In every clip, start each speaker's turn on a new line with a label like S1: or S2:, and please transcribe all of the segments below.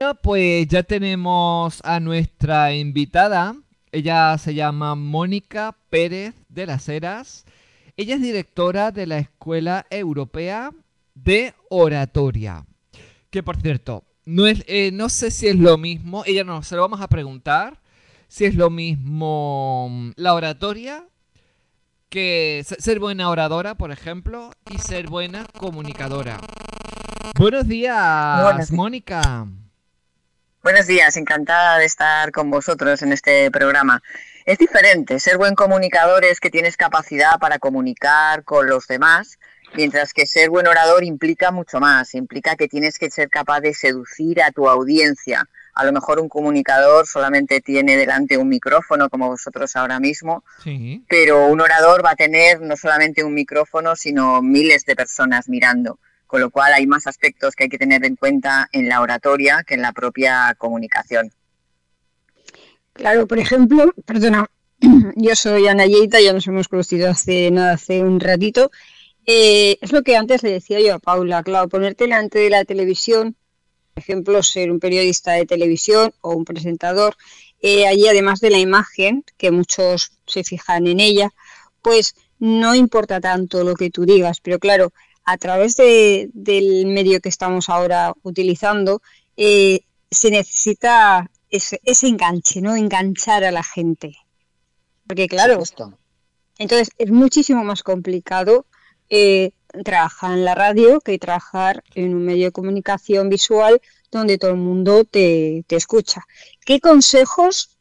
S1: Bueno, pues ya tenemos a nuestra invitada. Ella se llama Mónica Pérez de las Heras. Ella es directora de la Escuela Europea de Oratoria. Que por cierto, no, es, eh, no sé si es lo mismo, ella no, se lo vamos a preguntar, si es lo mismo mm, la oratoria que ser buena oradora, por ejemplo, y ser buena comunicadora. Buenos días, Mónica.
S2: Buenos días, encantada de estar con vosotros en este programa. Es diferente, ser buen comunicador es que tienes capacidad para comunicar con los demás, mientras que ser buen orador implica mucho más, implica que tienes que ser capaz de seducir a tu audiencia. A lo mejor un comunicador solamente tiene delante un micrófono, como vosotros ahora mismo, pero un orador va a tener no solamente un micrófono, sino miles de personas mirando con lo cual hay más aspectos que hay que tener en cuenta en la oratoria que en la propia comunicación.
S3: Claro, por ejemplo, perdona, yo soy Ana Yeita, ya nos hemos conocido hace nada, hace un ratito. Eh, es lo que antes le decía yo a Paula, claro, ponerte delante de la televisión, por ejemplo, ser un periodista de televisión o un presentador, eh, allí además de la imagen, que muchos se fijan en ella, pues no importa tanto lo que tú digas, pero claro, a través del medio que estamos ahora utilizando, eh, se necesita ese, enganche, ¿no? Enganchar a la gente. Porque claro, entonces es muchísimo más complicado eh, trabajar en la radio que trabajar en un medio de comunicación visual donde todo el mundo te, te escucha. ¿Qué consejos,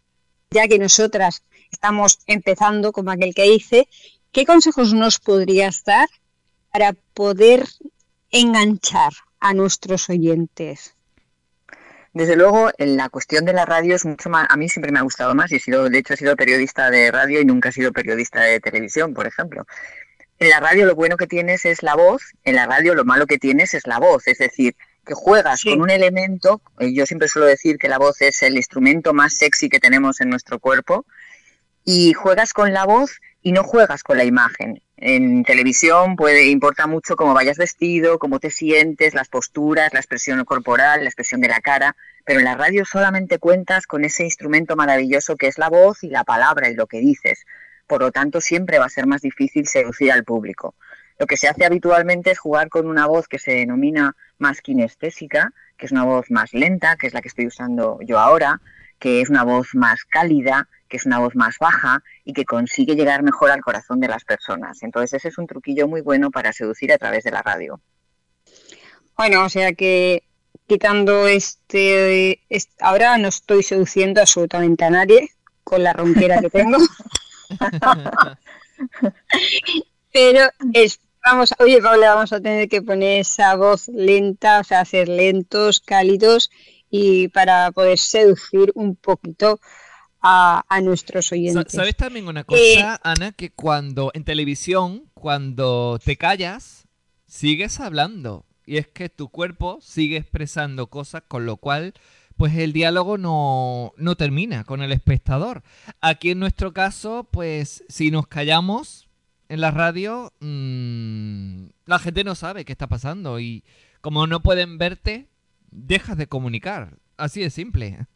S3: ya que nosotras estamos empezando, como aquel que dice, qué consejos nos podrías dar para poder enganchar a nuestros oyentes?
S2: Desde luego, en la cuestión de la radio es mucho más. A mí siempre me ha gustado más y he sido, de hecho, he sido periodista de radio y nunca he sido periodista de televisión, por ejemplo. En la radio lo bueno que tienes es la voz, en la radio lo malo que tienes es la voz, es decir, que juegas con un elemento. Eh, yo siempre suelo decir que la voz es el instrumento más sexy que tenemos en nuestro cuerpo y juegas con la voz y no juegas con la imagen. En televisión puede importa mucho cómo vayas vestido, cómo te sientes, las posturas, la expresión corporal, la expresión de la cara, pero en la radio solamente cuentas con ese instrumento maravilloso que es la voz y la palabra y lo que dices. Por lo tanto, siempre va a ser más difícil seducir al público. Lo que se hace habitualmente es jugar con una voz que se denomina más kinestésica, que es una voz más lenta, que es la que estoy usando yo ahora, que es una voz más cálida, que es una voz más baja y que consigue llegar mejor al corazón de las personas. Entonces ese es un truquillo muy bueno para seducir a través de la radio.
S3: Bueno, o sea que quitando este, ahora no estoy seduciendo absolutamente a nadie con la ronquera que tengo. Pero es, vamos, oye Paula, vamos a tener que poner esa voz lenta, o sea, hacer lentos, cálidos y para poder seducir un poquito a, nuestros oyentes.
S1: ¿Sabes también una cosa, eh, Ana? Que cuando en televisión, cuando te callas, sigues hablando. Y es que tu cuerpo sigue expresando cosas, con lo cual, pues el diálogo no, no termina con el espectador. Aquí en nuestro caso, pues si nos callamos en la radio, mmm, la gente no sabe qué está pasando. Y como no pueden verte, dejas de comunicar. Así de simple.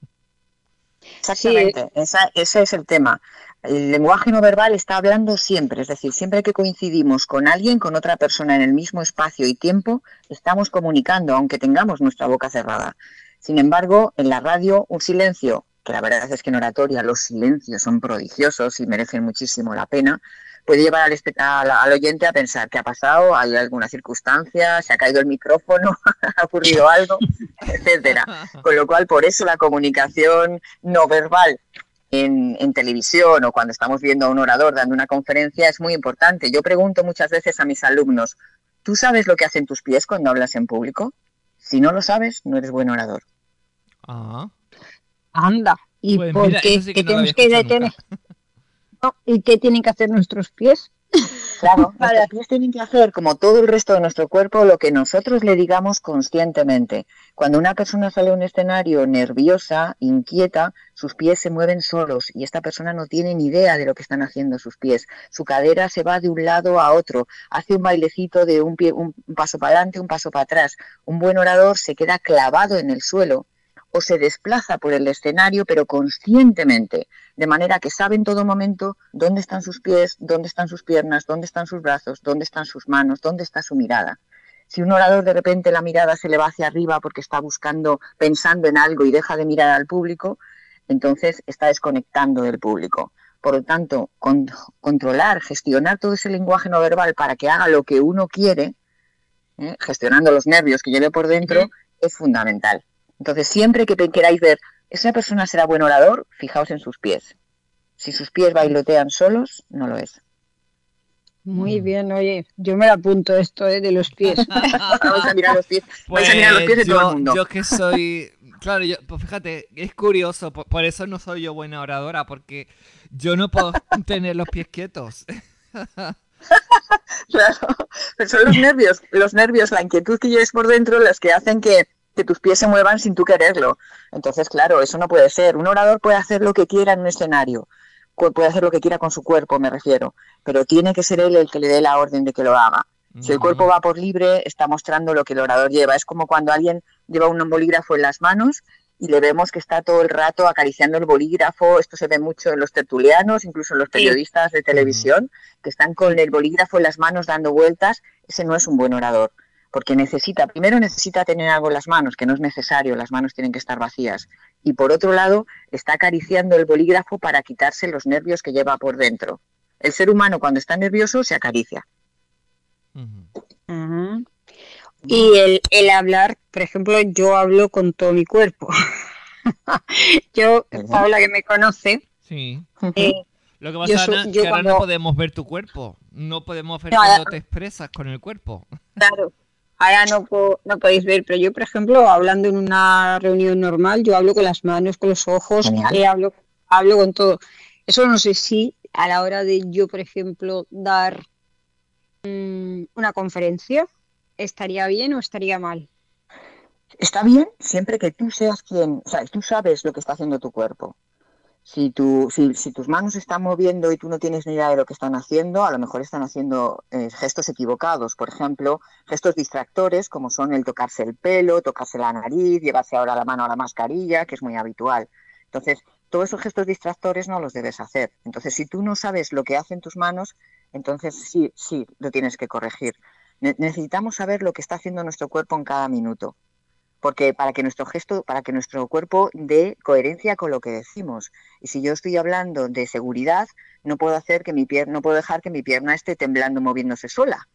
S2: Exactamente, ese es el tema. El lenguaje no verbal está hablando siempre, es decir, siempre que coincidimos con alguien, con otra persona en el mismo espacio y tiempo, estamos comunicando, aunque tengamos nuestra boca cerrada. Sin embargo, en la radio, un silencio, que la verdad es que en oratoria los silencios son prodigiosos y merecen muchísimo la pena, puede llevar al, oyente a pensar qué ha pasado, hay alguna circunstancia, se ha caído el micrófono, ha ocurrido algo, etcétera. Con lo cual, por eso la comunicación no verbal en, en, televisión o cuando estamos viendo a un orador dando una conferencia es muy importante. Yo pregunto muchas veces a mis alumnos, ¿tú sabes lo que hacen tus pies cuando hablas en público? Si no lo sabes, no eres buen orador.
S3: Ah. Anda. ¿Y pues por qué? que tenemos que detener? ¿Y qué tienen que hacer nuestros pies?
S2: Claro, nuestros pies tienen que hacer, como todo el resto de nuestro cuerpo, lo que nosotros le digamos conscientemente. Cuando una persona sale a un escenario nerviosa, inquieta, sus pies se mueven solos y esta persona no tiene ni idea de lo que están haciendo sus pies. Su cadera se va de un lado a otro, hace un bailecito de un, pie, un paso para adelante, un paso para atrás. Un buen orador se queda clavado en el suelo o se desplaza por el escenario, pero conscientemente, de manera que sabe en todo momento dónde están sus pies, dónde están sus piernas, dónde están sus brazos, dónde están sus manos, dónde está su mirada. Si un orador de repente la mirada se le va hacia arriba porque está buscando, pensando en algo y deja de mirar al público, entonces está desconectando del público. Por lo tanto, controlar, gestionar todo ese lenguaje no verbal para que haga lo que uno quiere, ¿eh? gestionando los nervios que lleve por dentro, es fundamental. Entonces, siempre que queráis ver, ¿esa persona será buen orador? Fijaos en sus pies. Si sus pies bailotean solos, no lo es.
S3: Muy mm. bien, oye, yo me la apunto esto ¿eh? de los pies.
S2: Vamos a mirar los pies. Vamos a mirar los pies de
S1: yo,
S2: todo el mundo.
S1: Yo que soy Claro, yo, pues fíjate, es curioso, por, eso no soy yo buena oradora, porque yo no puedo tener los pies quietos.
S2: claro, pero son los nervios, los nervios, la inquietud que lleves por dentro, las que hacen que, que tus pies se muevan sin tú quererlo. Entonces, claro, eso no puede ser. Un orador puede hacer lo que quiera en un escenario, puede hacer lo que quiera con su cuerpo, me refiero, pero tiene que ser él el que le dé la orden de que lo haga. Si el cuerpo va por libre, está mostrando lo que el orador lleva. Es como cuando alguien lleva un bolígrafo en las manos y le vemos que está todo el rato acariciando el bolígrafo. Esto se ve mucho en los tertulianos, incluso en los periodistas de televisión, que están con el bolígrafo en las manos dando vueltas. Ese no es un buen orador, porque necesita, primero necesita tener algo en las manos, que no es necesario, las manos tienen que estar vacías. Y por otro lado, está acariciando el bolígrafo para quitarse los nervios que lleva por dentro. El ser humano cuando está nervioso se acaricia.
S3: Y el, el, hablar, por ejemplo, yo hablo con todo mi cuerpo. yo, Paula que me conoce.
S1: Sí. Eh, Lo que pasa es que ahora no podemos ver tu cuerpo. No podemos ver cuando te expresas con el cuerpo.
S3: Claro. Ahora no, no podéis ver, pero yo, por ejemplo, hablando en una reunión normal, yo hablo con las manos, con los ojos, eh, hablo, hablo con todo. Eso no sé si a la hora de yo, por ejemplo, dar Mm, una conferencia, ¿estaría bien o estaría mal?
S2: Está bien siempre que tú seas quien, o sea, tú sabes lo que está haciendo tu cuerpo. Si, tú, si, si, tus manos están moviendo y tú no tienes ni idea de lo que están haciendo, a lo mejor están haciendo eh, gestos equivocados. Por ejemplo, gestos distractores como son el tocarse el pelo, tocarse la nariz, llevarse ahora la mano a la mascarilla, que es muy habitual. Entonces, todos esos gestos distractores no los debes hacer. Entonces, si tú no sabes lo que hacen tus manos, entonces sí, sí, lo tienes que corregir. necesitamos saber lo que está haciendo nuestro cuerpo en cada minuto, porque para que nuestro gesto, para que nuestro cuerpo dé coherencia con lo que decimos. Y si yo estoy hablando de seguridad, no puedo hacer que mi pierna, no puedo dejar que mi pierna esté temblando, moviéndose sola,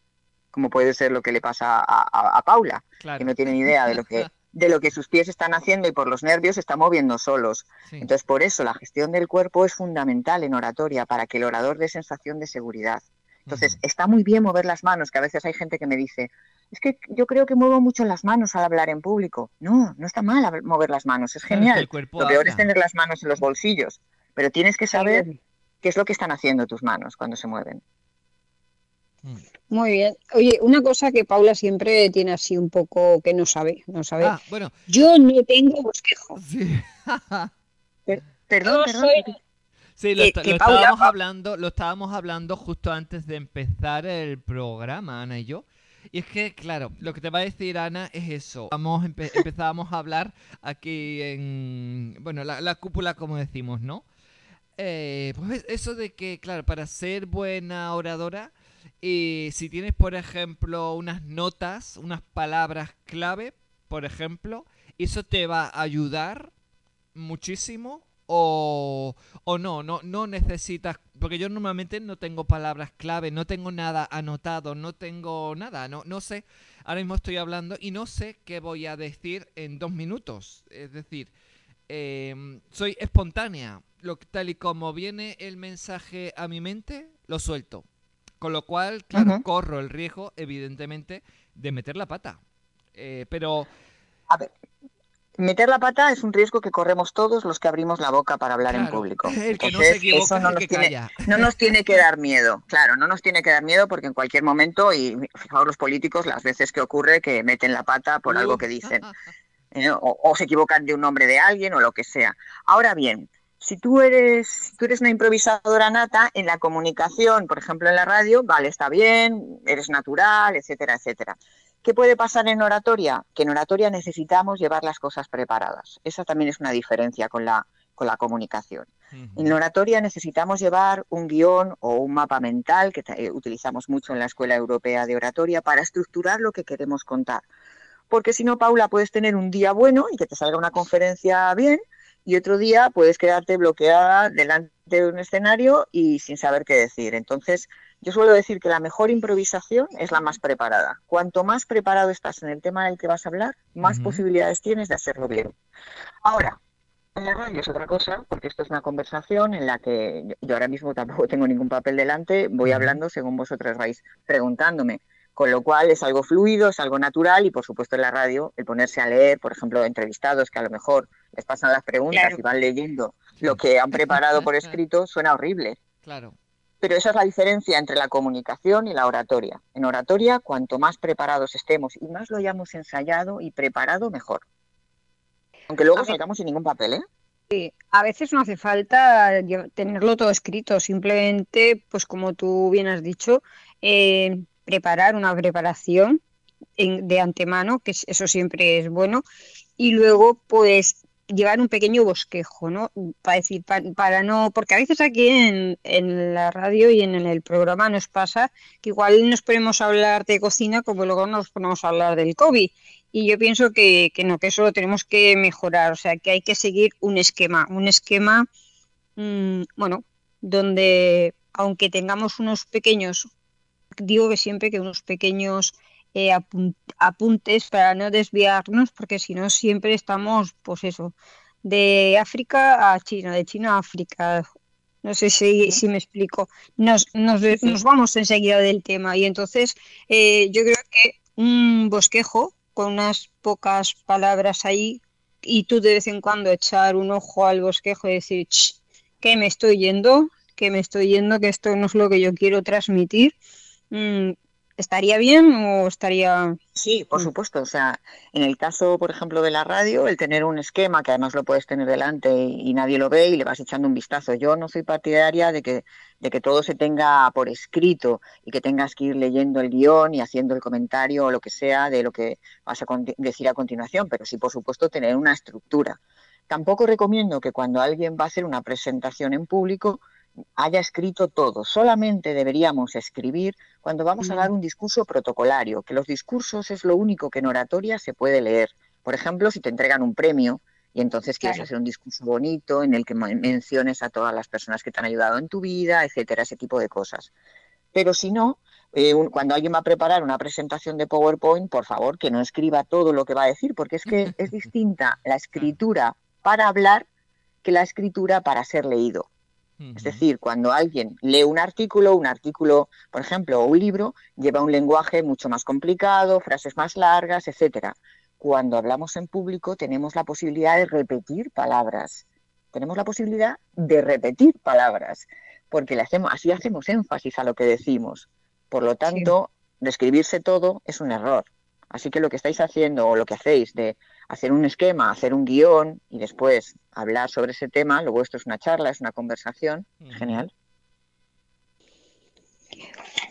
S2: como puede ser lo que le pasa a, Paula, que no tiene ni idea de lo que de lo que sus pies están haciendo y por los nervios se está moviendo solos. Entonces, por eso la gestión del cuerpo es fundamental en oratoria para que el orador dé sensación de seguridad. Entonces, está muy bien mover las manos, que a veces hay gente que me dice, es que yo creo que muevo mucho las manos al hablar en público. No, no está mal mover las manos, es genial. lo peor es tener las manos en los bolsillos, pero tienes que saber qué es lo que están haciendo tus manos cuando se mueven.
S3: Mm. Muy bien. Oye, una cosa que Paula siempre tiene así un poco que no sabe, no sabe. Ah, bueno. Yo no tengo bosquejo.
S1: Sí.
S2: perdón, perdón.
S1: Sí, lo, estábamos hablando, lo estábamos hablando justo antes de empezar el programa, Ana y yo. Y es que, claro, lo que te va a decir Ana es eso. Vamos, empezábamos a hablar aquí en, bueno, la, cúpula, como decimos, ¿no? Eh, pues eso de que, claro, para ser buena oradora y si tienes, por ejemplo, unas notas, unas palabras clave, por ejemplo, eso te va a ayudar muchísimo o, o no, no, no necesitas, porque yo normalmente no tengo palabras clave, no tengo nada anotado, no tengo nada, no, no sé, ahora mismo estoy hablando y no sé qué voy a decir en dos minutos, es decir, em, soy espontánea, lo, tal y como viene el mensaje a mi mente, lo suelto. Con lo cual, claro, corro el riesgo, evidentemente, de meter la pata. Eh, pero...
S2: A ver, meter la pata es un riesgo que corremos todos los que abrimos la boca para hablar en público.
S1: El que no se equivoca, eso no, nos
S2: tiene, no nos tiene que dar miedo, claro, no nos tiene que dar miedo porque en cualquier momento, y fijaos los políticos, las veces que ocurre que meten la pata por algo que dicen, ¿eh? o, se equivocan de un nombre de alguien o lo que sea. Ahora bien, si tú eres, tú eres una improvisadora nata en la comunicación, por ejemplo en la radio, vale, está bien, eres natural, etcétera, etcétera. ¿Qué puede pasar en oratoria? Que en oratoria necesitamos llevar las cosas preparadas. Esa también es una diferencia con la, con la comunicación. En oratoria necesitamos llevar un guion o un mapa mental que eh, utilizamos mucho en la Escuela Europea de Oratoria para estructurar lo que queremos contar. Porque si no, Paula, puedes tener un día bueno y que te salga una conferencia bien y otro día puedes quedarte bloqueada delante de un escenario y sin saber qué decir. Entonces, yo suelo decir que la mejor improvisación es la más preparada. Cuanto más preparado estás en el tema del que vas a hablar, más posibilidades tienes de hacerlo bien. Ahora, en la radio es otra cosa, porque esto es una conversación en la que yo ahora mismo tampoco tengo ningún papel delante, voy hablando según vosotros vais preguntándome con lo cual es algo fluido, es algo natural y por supuesto en la radio el ponerse a leer, por ejemplo, entrevistados que a lo mejor les pasan las preguntas y van leyendo lo que han preparado por escrito, suena horrible.
S1: Claro.
S2: Pero esa es la diferencia entre la comunicación y la oratoria. En oratoria, cuanto más preparados estemos y más lo hayamos ensayado y preparado, mejor. Aunque luego salgamos sin ningún papel, ¿eh?
S3: Sí, a veces no hace falta tenerlo todo escrito, simplemente, pues como tú bien has dicho, eh, preparar una preparación de antemano, que eso siempre es bueno, y luego pues llevar un pequeño bosquejo, ¿no? Para decir, para, no, porque a veces aquí en, en, la radio y en el programa nos pasa que igual nos ponemos a hablar de cocina como luego nos ponemos a hablar del COVID. Y yo pienso que, que no, que eso lo tenemos que mejorar, o sea, que hay que seguir un esquema, un esquema, mmm, bueno, donde aunque tengamos unos pequeños digo que siempre que unos pequeños eh, apuntes para no desviarnos, porque si no siempre estamos, pues eso, de África a China, de China a África. No sé si, si me explico. Nos, nos, nos, vamos enseguida del tema y entonces eh, yo creo que un bosquejo con unas pocas palabras ahí y tú de vez en cuando echar un ojo al bosquejo y decir, que me estoy yendo, que me estoy yendo, que esto no es lo que yo quiero transmitir Mm, ¿estaría bien o estaría...?
S2: Sí, por mm. supuesto. O sea, en el caso, por ejemplo, de la radio, el tener un esquema que además lo puedes tener delante y, nadie lo ve y le vas echando un vistazo. Yo no soy partidaria de que, de que todo se tenga por escrito y que tengas que ir leyendo el guion y haciendo el comentario o lo que sea de lo que vas a decir a continuación, pero sí, por supuesto, tener una estructura. Tampoco recomiendo que cuando alguien va a hacer una presentación en público haya escrito todo. Solamente deberíamos escribir cuando vamos a dar un discurso protocolario, que los discursos es lo único que en oratoria se puede leer. Por ejemplo, si te entregan un premio y entonces quieres hacer un discurso bonito en el que menciones a todas las personas que te han ayudado en tu vida, etcétera, ese tipo de cosas. Pero si no, eh, cuando alguien va a preparar una presentación de PowerPoint, por favor, que no escriba todo lo que va a decir, porque es que es distinta la escritura para hablar que la escritura para ser leído. Es decir, cuando alguien lee un artículo, un artículo, por ejemplo, o un libro, lleva un lenguaje mucho más complicado, frases más largas, etcétera. Cuando hablamos en público tenemos la posibilidad de repetir palabras. Tenemos la posibilidad de repetir palabras, porque le hacemos, así hacemos énfasis a lo que decimos. Por lo tanto, describirse todo es un error. Así que lo que estáis haciendo o lo que hacéis de hacer un esquema, hacer un guion y después hablar sobre ese tema, luego esto es una charla, es una conversación, genial.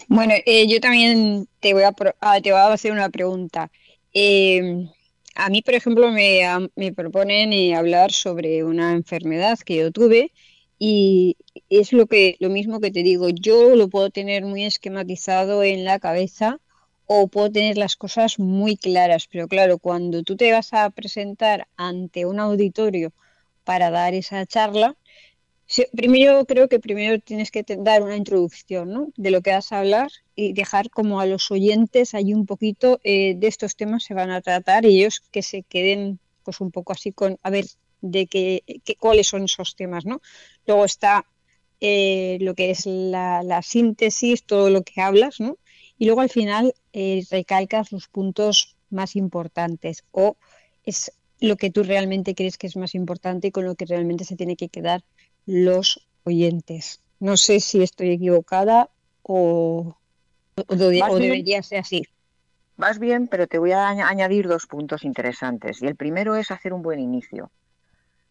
S3: Bueno, eh, yo también te voy a, ah, te voy a hacer una pregunta. Eh, a mí, por ejemplo, me, me proponen eh, hablar sobre una enfermedad que yo tuve y es lo que lo mismo que te digo. Yo lo puedo tener muy esquematizado en la cabeza o puedo tener las cosas muy claras, pero claro, cuando tú te vas a presentar ante un auditorio para dar esa charla, primero creo que primero tienes que dar una introducción ¿no? de lo que vas a hablar y dejar como a los oyentes ahí un poquito eh, de estos temas se van a tratar y ellos que se queden pues un poco así con a ver de qué, cuáles son esos temas, ¿no? Luego está eh, lo que es la, la, síntesis, todo lo que hablas, ¿no? Y luego al final eh, recalcas los puntos más importantes o es lo que tú realmente crees que es más importante y con lo que realmente se tiene que quedar los oyentes. No sé si estoy equivocada o, debería ser así.
S2: Vas bien, pero te voy a añadir dos puntos interesantes. Y el primero es hacer un buen inicio.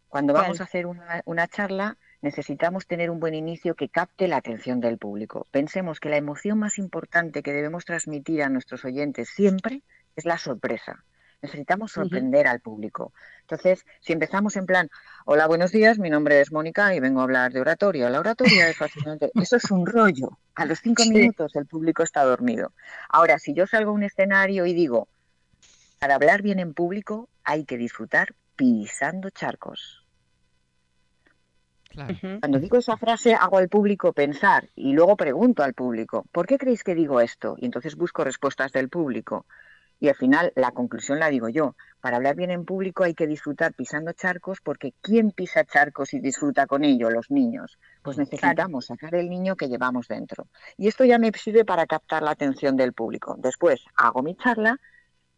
S2: Cuando vamos a hacer una, una charla, necesitamos tener un buen inicio que capte la atención del público. Pensemos que la emoción más importante que debemos transmitir a nuestros oyentes siempre es la sorpresa. Necesitamos sorprender al público. Entonces, si empezamos en plan, hola, buenos días, mi nombre es Mónica y vengo a hablar de oratoria. La oratoria es fascinante. Eso es un rollo. A los cinco minutos el público está dormido. Ahora, si yo salgo a un escenario y digo, para hablar bien en público hay que disfrutar pisando charcos. Cuando digo esa frase hago al público pensar y luego pregunto al público, ¿por qué creéis que digo esto? Y entonces busco respuestas del público. Y al final la conclusión la digo yo. Para hablar bien en público hay que disfrutar pisando charcos porque ¿quién pisa charcos y disfruta con ello? Los niños. Pues necesitamos sacar el niño que llevamos dentro. Y esto ya me sirve para captar la atención del público. Después hago mi charla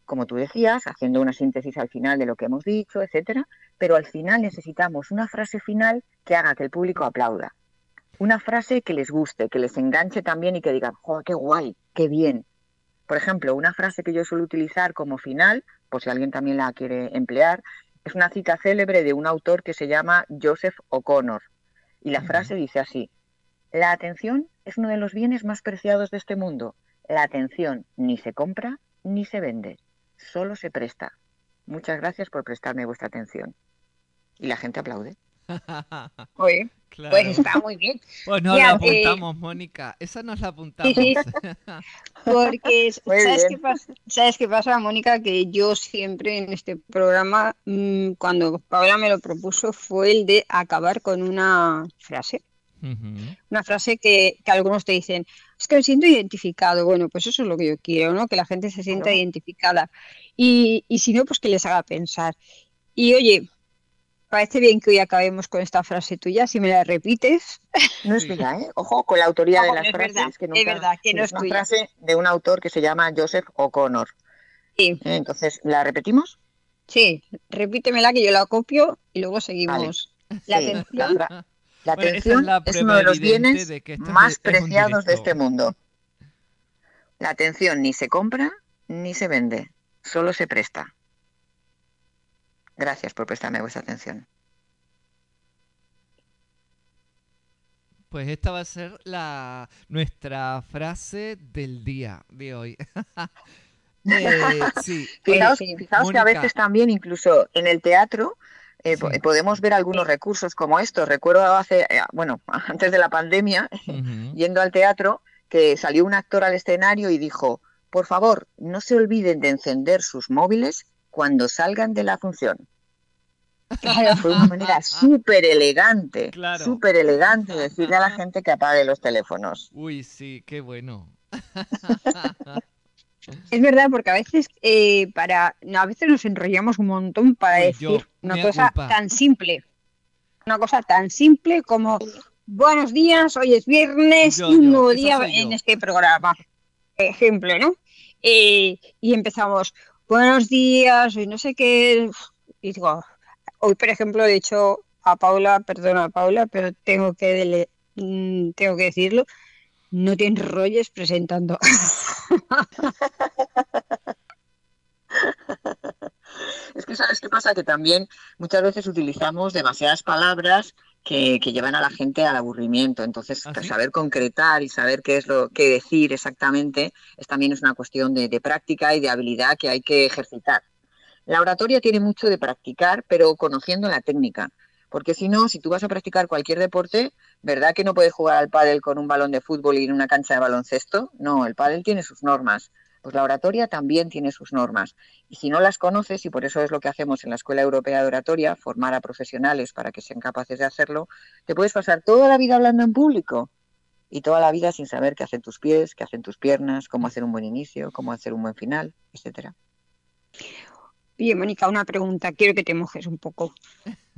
S2: como tú decías, haciendo una síntesis al final de lo que hemos dicho, etcétera, pero al final necesitamos una frase final que haga que el público aplauda. Una frase que les guste, que les enganche también y que digan, ¡joder, qué guay, qué bien! Por ejemplo, una frase que yo suelo utilizar como final, por si alguien también la quiere emplear, es una cita célebre de un autor que se llama Joseph O'Connor. Y la frase dice así, la atención es uno de los bienes más preciados de este mundo. La atención ni se compra ni se vende solo se presta. Muchas gracias por prestarme vuestra atención. Y la gente aplaude.
S3: Oye, pues está muy bien.
S1: Pues nos la eh, apuntamos, Mónica. Esa nos la apuntamos.
S3: Porque, ¿sabes qué, pasa? ¿sabes qué, pasa? Mónica? Que yo siempre en este programa, mm, cuando Paula me lo propuso, fue el de acabar con una frase. Una frase que, algunos te dicen, es que me siento identificado. Bueno, pues eso es lo que yo quiero, ¿no? Que la gente se sienta identificada. Y, si no, pues que les haga pensar. Y oye, parece bien que hoy acabemos con esta frase tuya, si me la repites.
S2: No es tuya, ¿eh? Ojo con la autoría de las frases.
S3: que es verdad, que no es,
S2: una frase de un autor que se llama Joseph O'Connor. Sí. ¿Eh? Entonces, ¿la repetimos?
S3: Sí, repítemela que yo la copio y luego seguimos. La atención
S2: la atención es, uno de los bienes más preciados de este mundo. La atención ni se compra ni se vende, solo se presta. Gracias por prestarme vuestra atención.
S1: Pues esta va a ser la nuestra frase del día de hoy.
S2: eh, sí. Fijaos, que a veces también, incluso en el teatro, eh, podemos ver algunos recursos como estos. Recuerdo hace, eh, bueno, antes de la pandemia, yendo al teatro, que salió un actor al escenario y dijo, por favor, no se olviden de encender sus móviles cuando salgan de la función. Fue una manera súper elegante, súper elegante decirle a la gente que apague los teléfonos.
S1: Uy, sí, qué bueno.
S3: Es verdad, porque a veces eh, para a veces nos enrollamos un montón para decir una cosa tan simple. Una cosa tan simple como buenos días, hoy es viernes, un nuevo día en este programa. Ejemplo, ¿no? Eh, y empezamos, buenos días, hoy no sé qué. Y digo, hoy por ejemplo he dicho a Paula, perdona a Paula, pero tengo que, mm, tengo que decirlo, no te enrolles presentando.
S2: Es que sabes qué pasa, que también muchas veces utilizamos demasiadas palabras que, llevan a la gente al aburrimiento. Entonces, ¿Ah, saber concretar y saber qué es lo que decir exactamente es también es una cuestión de, de práctica y de habilidad que hay que ejercitar. La oratoria tiene mucho de practicar, pero conociendo la técnica. Porque si no, si tú vas a practicar cualquier deporte, ¿verdad que no puedes jugar al pádel con un balón de fútbol y en una cancha de baloncesto? No, el pádel tiene sus normas. Pues la oratoria también tiene sus normas. Y si no las conoces, y por eso es lo que hacemos en la Escuela Europea de Oratoria, formar a profesionales para que sean capaces de hacerlo, te puedes pasar toda la vida hablando en público y toda la vida sin saber qué hacen tus pies, qué hacen tus piernas, cómo hacer un buen inicio, cómo hacer un buen final, etcétera.
S3: Oye, Mónica, una pregunta. Quiero que te mojes un poco.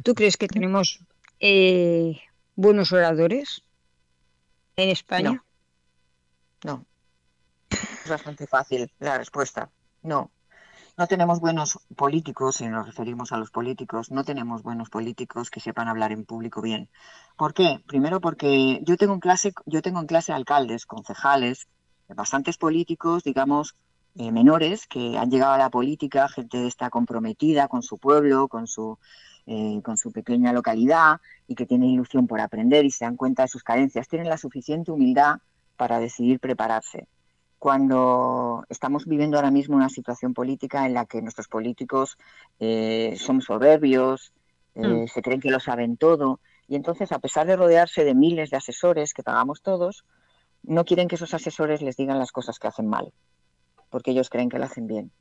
S3: ¿Tú crees que tenemos eh, buenos oradores en España?
S2: No. Es bastante fácil la respuesta. No. No tenemos buenos políticos, si nos referimos a los políticos, no tenemos buenos políticos que sepan hablar en público bien. ¿Por qué? Primero porque yo tengo en clase, yo tengo en clase alcaldes, concejales, bastantes políticos, digamos, eh, menores que han llegado a la política, gente está comprometida con su pueblo, con su, eh, con su pequeña localidad y que tienen ilusión por aprender y se dan cuenta de sus carencias, tienen la suficiente humildad para decidir prepararse. cuando estamos viviendo ahora mismo una situación política en la que nuestros políticos eh, son soberbios, eh, mm. se creen que lo saben todo, y entonces, a pesar de rodearse de miles de asesores que pagamos todos, no quieren que esos asesores les digan las cosas que hacen mal, porque ellos creen que lo hacen bien.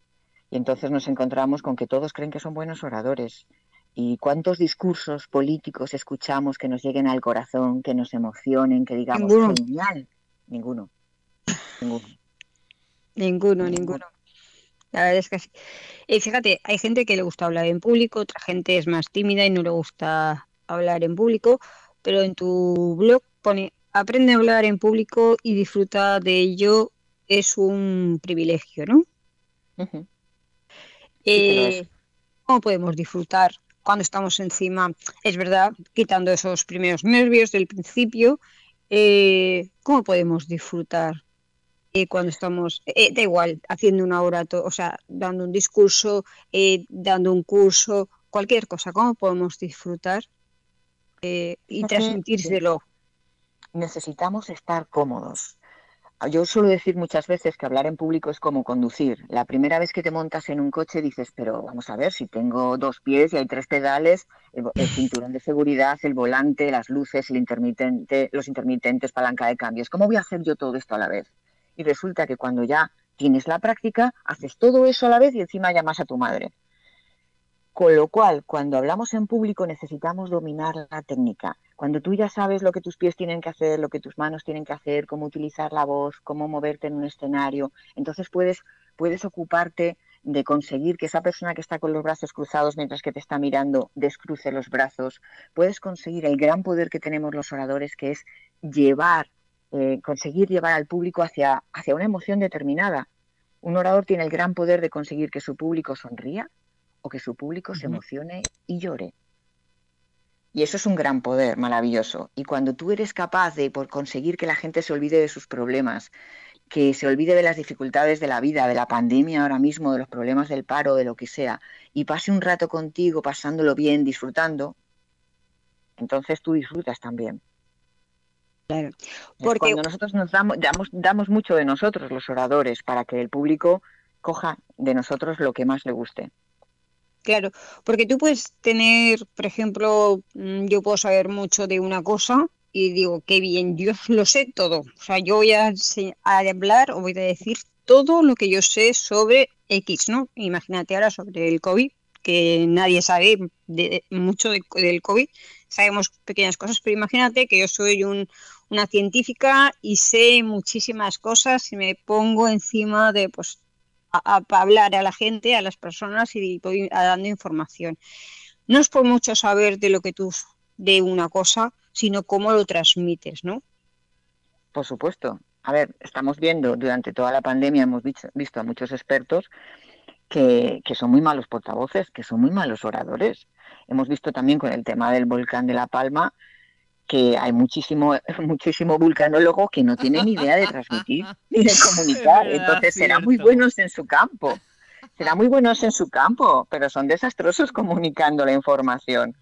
S2: Y entonces nos encontramos con que todos creen que son buenos oradores. ¿Y cuántos discursos políticos escuchamos que nos lleguen al corazón, que nos emocionen, que digamos, genial? Ninguno. Ninguno.
S3: Ninguno, ninguno. La verdad es que sí. Y fíjate, hay gente que le gusta hablar en público, otra gente es más tímida y no le gusta hablar en público, pero en tu blog pone aprende a hablar en público y disfruta de ello es un privilegio, ¿no? Eh, ¿Cómo podemos disfrutar cuando estamos encima? Es verdad, quitando esos primeros nervios del principio, eh, ¿cómo podemos disfrutar eh, cuando estamos, eh, da igual, haciendo una hora, o sea, dando un discurso, eh, dando un curso, cualquier cosa, ¿cómo podemos disfrutar y transmitírselo?
S2: Necesitamos estar cómodos. Yo suelo decir muchas veces que hablar en público es como conducir. La primera vez que te montas en un coche dices, pero vamos a ver, si tengo dos pies y hay tres pedales, el, cinturón de seguridad, el volante, las luces, el intermitente, los intermitentes, palanca de cambios, ¿cómo voy a hacer yo todo esto a la vez? y resulta que cuando ya tienes la práctica, haces todo eso a la vez y encima llamas a tu madre. Con lo cual, cuando hablamos en público necesitamos dominar la técnica. Cuando tú ya sabes lo que tus pies tienen que hacer, lo que tus manos tienen que hacer, cómo utilizar la voz, cómo moverte en un escenario, entonces puedes, puedes ocuparte de conseguir que esa persona que está con los brazos cruzados mientras que te está mirando descruce los brazos. Puedes conseguir el gran poder que tenemos los oradores, que es llevar eh, conseguir llevar al público hacia, hacia una emoción determinada. Un orador tiene el gran poder de conseguir que su público sonría o que su público se emocione y llore. Y eso es un gran poder maravilloso. Y cuando tú eres capaz de por conseguir que la gente se olvide de sus problemas, que se olvide de las dificultades de la vida, de la pandemia ahora mismo, de los problemas del paro, de lo que sea, y pase un rato contigo pasándolo bien, disfrutando, entonces tú disfrutas también. Porque cuando nosotros nos damos, damos, mucho de nosotros, los oradores, para que el público coja de nosotros lo que más le guste.
S3: Claro, porque tú puedes tener, por ejemplo, mm, yo puedo saber mucho de una cosa y digo, qué bien, yo lo sé todo. O sea, yo voy a, hablar o voy a decir todo lo que yo sé sobre X, ¿no? Imagínate ahora sobre el COVID, que nadie sabe de, mucho del COVID, sabemos pequeñas cosas, pero imagínate que yo soy un, una científica y sé muchísimas cosas y me pongo encima de pues a, hablar a la gente, a las personas y voy dando información. No es por mucho saber de lo que tú de una cosa, sino cómo lo transmites, ¿no?
S2: Por supuesto. A ver, estamos viendo durante toda la pandemia, hemos visto, a muchos expertos que, que, son muy malos portavoces, que son muy malos oradores. Hemos visto también con el tema del volcán de La Palma que hay muchísimo, muchísimo vulcanólogo que no tiene ni idea de transmitir ni de comunicar. Entonces serán muy buenos en su campo, serán muy buenos en su campo, pero son desastrosos comunicando la información.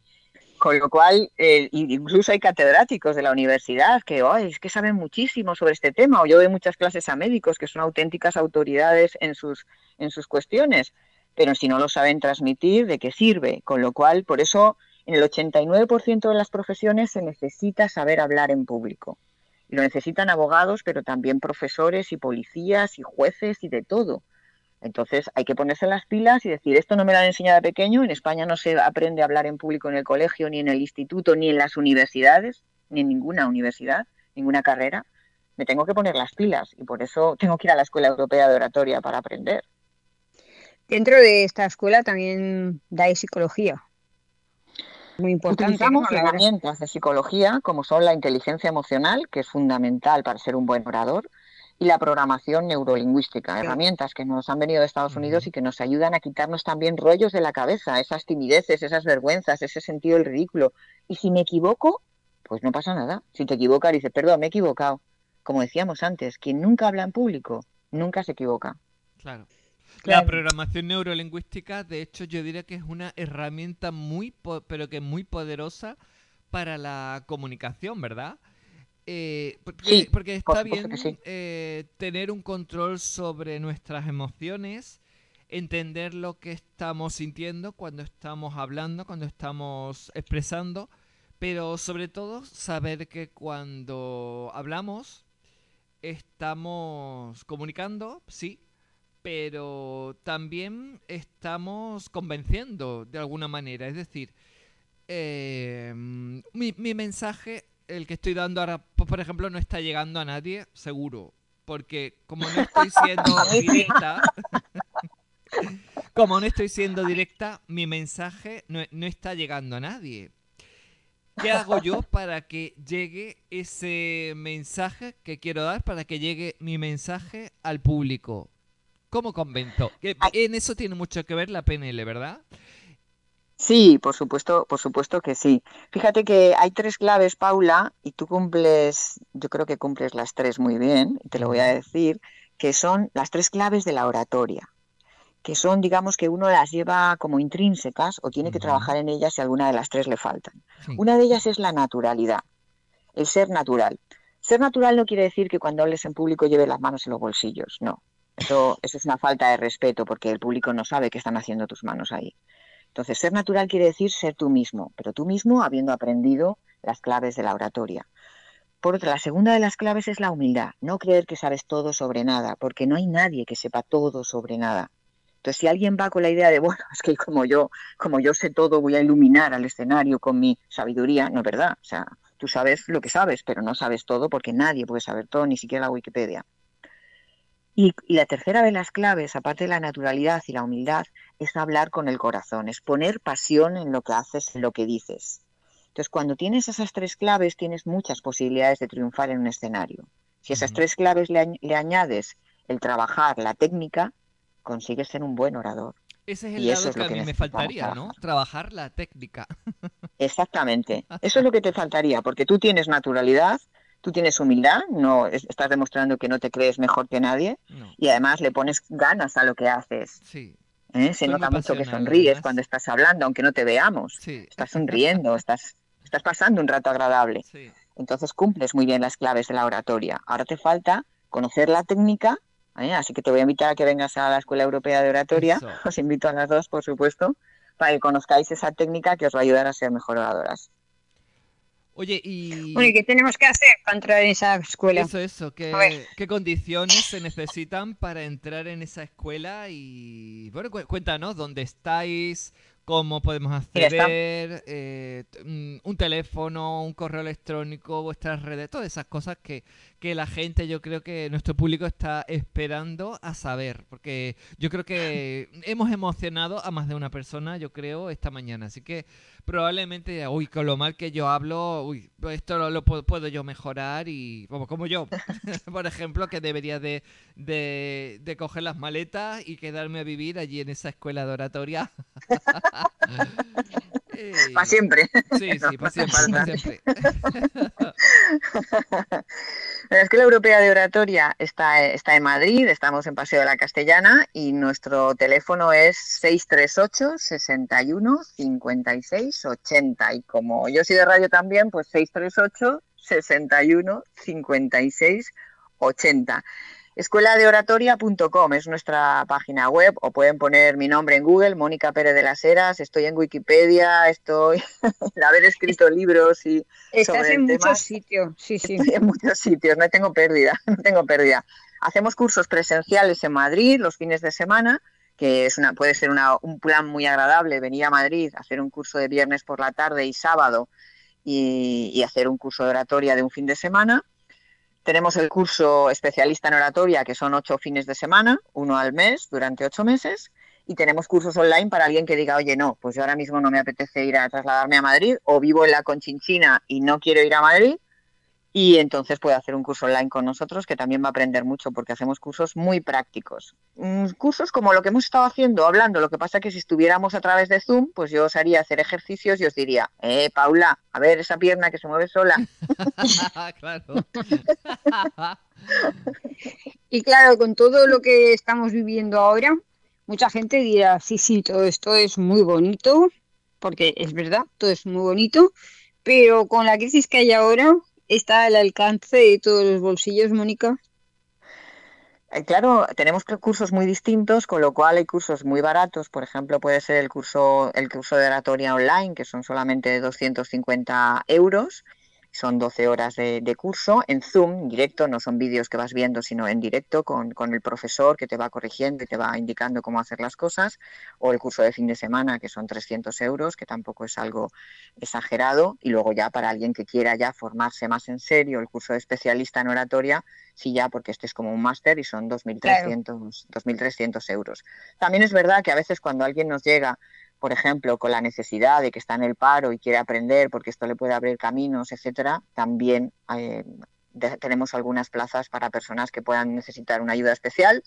S2: Con lo cual, eh, incluso hay catedráticos de la universidad que es que saben muchísimo sobre este tema, o yo doy muchas clases a médicos que son auténticas autoridades en sus, en sus cuestiones, pero si no lo saben transmitir, ¿de qué sirve? Con lo cual, por eso en el 89% de las profesiones se necesita saber hablar en público. Y lo necesitan abogados, pero también profesores y policías y jueces y de todo. Entonces hay que ponerse las pilas y decir, esto no me lo han enseñado de pequeño, en España no se aprende a hablar en público en el colegio, ni en el instituto, ni en las universidades, ni en ninguna universidad, ninguna carrera. Me tengo que poner las pilas y por eso tengo que ir a la Escuela Europea de Oratoria para aprender.
S3: Dentro de esta escuela también dais psicología.
S2: Muy importante. Utilizamos herramientas de psicología como son la inteligencia emocional, que es fundamental para ser un buen orador, y la programación neurolingüística, herramientas que nos han venido de Estados Unidos y que nos ayudan a quitarnos también rollos de la cabeza, esas timideces, esas vergüenzas, ese sentido del ridículo. Y si me equivoco, pues no pasa nada. Si te equivocas, dices, perdón, me he equivocado. Como decíamos antes, quien nunca habla en público, nunca se equivoca.
S1: Claro. La programación neurolingüística, de hecho, yo diría que es una herramienta muy, pero que muy poderosa para la comunicación, ¿verdad? Eh, porque,
S2: Sí,
S1: porque
S2: por
S1: está bien
S2: sí.
S1: eh, tener un control sobre nuestras emociones, entender lo que estamos sintiendo cuando estamos hablando, cuando estamos expresando, pero sobre todo saber que cuando hablamos estamos comunicando, sí, pero también estamos convenciendo de alguna manera. Es decir, eh, mi, mi mensaje, el que estoy dando ahora, po- por ejemplo, no está llegando a nadie, seguro. Porque como no estoy siendo directa, como no estoy siendo directa, mi mensaje no, no está llegando a nadie. ¿Qué hago yo para que llegue ese mensaje que quiero dar, para que llegue mi mensaje al público? ¿Cómo convento? Que en eso tiene mucho que ver la PNL, ¿verdad?
S2: Sí, por supuesto, por supuesto que sí. Fíjate que hay tres claves, Paula, y tú cumples, yo creo que cumples las tres muy bien, y te lo voy a decir, que son las tres claves de la oratoria, que son, digamos, que uno las lleva como intrínsecas o tiene que trabajar en ellas si alguna de las tres le faltan.
S1: Sí.
S2: Una de ellas es la naturalidad, el ser natural. Ser natural no quiere decir que cuando hables en público lleves las manos en los bolsillos, no. Eso, eso es una falta de respeto porque el público no sabe qué están haciendo tus manos ahí. Entonces, ser natural quiere decir ser tú mismo, pero tú mismo habiendo aprendido las claves de la oratoria. Por otra, la segunda de las claves es la humildad, no creer que sabes todo sobre nada, porque no hay nadie que sepa todo sobre nada. Entonces, si alguien va con la idea de, bueno, es que como yo, como yo sé todo, voy a iluminar al escenario con mi sabiduría, no es verdad. O sea, tú sabes lo que sabes, pero no sabes todo porque nadie puede saber todo, ni siquiera la Wikipedia. Y, y la tercera de las claves, aparte de la naturalidad y la humildad, es hablar con el corazón, es poner pasión en lo que haces, en lo que dices. Entonces, cuando tienes esas tres claves, tienes muchas posibilidades de triunfar en un escenario. Si esas tres claves le, añ- le añades el trabajar, la técnica, consigues ser un buen orador.
S1: Ese es el
S2: Y eso
S1: lado
S2: es
S1: que
S2: lo
S1: a
S2: que
S1: mí me faltaría, ¿no?
S2: Trabajar
S1: la técnica.
S2: Exactamente. Eso es lo que te faltaría, porque tú tienes naturalidad, tú tienes humildad, no es- estás demostrando que no te crees mejor que nadie
S1: No,
S2: y además le pones ganas a lo que haces.
S1: sí.
S2: ¿eh? Se nota mucho que sonríes
S1: además.
S2: cuando estás hablando, aunque no te veamos.
S1: Sí,
S2: Estás sonriendo, estás, estás pasando un rato agradable.
S1: sí.
S2: Entonces cumples muy bien las claves de la oratoria. Ahora te falta conocer la técnica, ¿eh? así que te voy a invitar a que vengas a la Escuela Europea de Oratoria.
S1: Eso.
S2: Os invito a las dos, por supuesto, para que conozcáis esa técnica que os va a ayudar a ser mejor oradoras.
S1: Oye, y
S3: Bueno, ¿y qué tenemos que hacer para entrar en esa escuela?
S1: eso, eso, ¿qué, condiciones se necesitan para entrar en esa escuela? Y bueno, cu- cuéntanos dónde estáis, cómo podemos acceder, eh, mm, un teléfono, un correo electrónico, vuestras redes, todas esas cosas que, que la gente, yo creo que nuestro público está esperando a saber, porque yo creo que hemos emocionado a más de una persona, yo creo, esta mañana, así que probablemente, uy, con lo mal que yo hablo, uy, esto lo, lo puedo, puedo yo mejorar y, como, como yo, por ejemplo, que debería de, de, de coger las maletas y quedarme a vivir allí en esa escuela de oratoria. Eh,
S2: Para siempre.
S1: Sí, sí,
S2: no
S1: para siempre,
S2: falta.
S1: siempre.
S2: La Escuela Europea de Oratoria está, está en Madrid, estamos en Paseo de la Castellana y nuestro teléfono es 638 61 56 80 y como yo soy de radio también, pues 638 61 56 80. Escueladeoratoria.com es nuestra página web o pueden poner mi nombre en Google, Mónica Pérez de las Heras, estoy en Wikipedia, estoy en haber escrito libros y
S3: Estás
S2: sobre
S3: en muchos sitios, sí, sí.
S2: Estoy en muchos sitios, no tengo pérdida, no tengo pérdida. Hacemos cursos presenciales en Madrid los fines de semana, que es una, puede ser una, un plan muy agradable venir a Madrid, hacer un curso de viernes por la tarde y sábado y, y hacer un curso de oratoria de un fin de semana. Tenemos el curso especialista en oratoria, que son ocho fines de semana, uno al mes, durante ocho meses. Y tenemos cursos online para alguien que diga, oye, no, pues yo ahora mismo no me apetece ir a trasladarme a Madrid, o vivo en la Conchinchina y no quiero ir a Madrid, y entonces puede hacer un curso online con nosotros que también va a aprender mucho porque hacemos cursos muy prácticos. Mm, cursos como lo que hemos estado haciendo, hablando. Lo que pasa que si estuviéramos a través de Zoom, pues yo os haría hacer ejercicios y os diría, eh, Paula, a ver esa pierna que se mueve sola.
S1: claro.
S3: Y claro, con todo lo que estamos viviendo ahora, mucha gente dirá, sí, sí, todo esto es muy bonito, porque es verdad, todo es muy bonito, pero con la crisis que hay ahora, está al alcance de todos los bolsillos, Mónica?
S2: Eh, claro, tenemos cursos muy distintos, con lo cual hay cursos muy baratos. Por ejemplo, puede ser el curso, el curso de oratoria online, que son solamente 250 euros son 12 horas de, curso en Zoom, directo, no son vídeos que vas viendo, sino en directo con, el profesor que te va corrigiendo y te va indicando cómo hacer las cosas, o el curso de fin de semana, que son 300 euros, que tampoco es algo exagerado, y luego ya para alguien que quiera ya formarse más en serio, el curso de especialista en oratoria, sí ya, porque este es como un máster y son 2.300 2.300 euros. También es verdad que a veces cuando alguien nos llega por ejemplo, con la necesidad de que está en el paro y quiere aprender porque esto le puede abrir caminos, etcétera, también eh, tenemos algunas plazas para personas que puedan necesitar una ayuda especial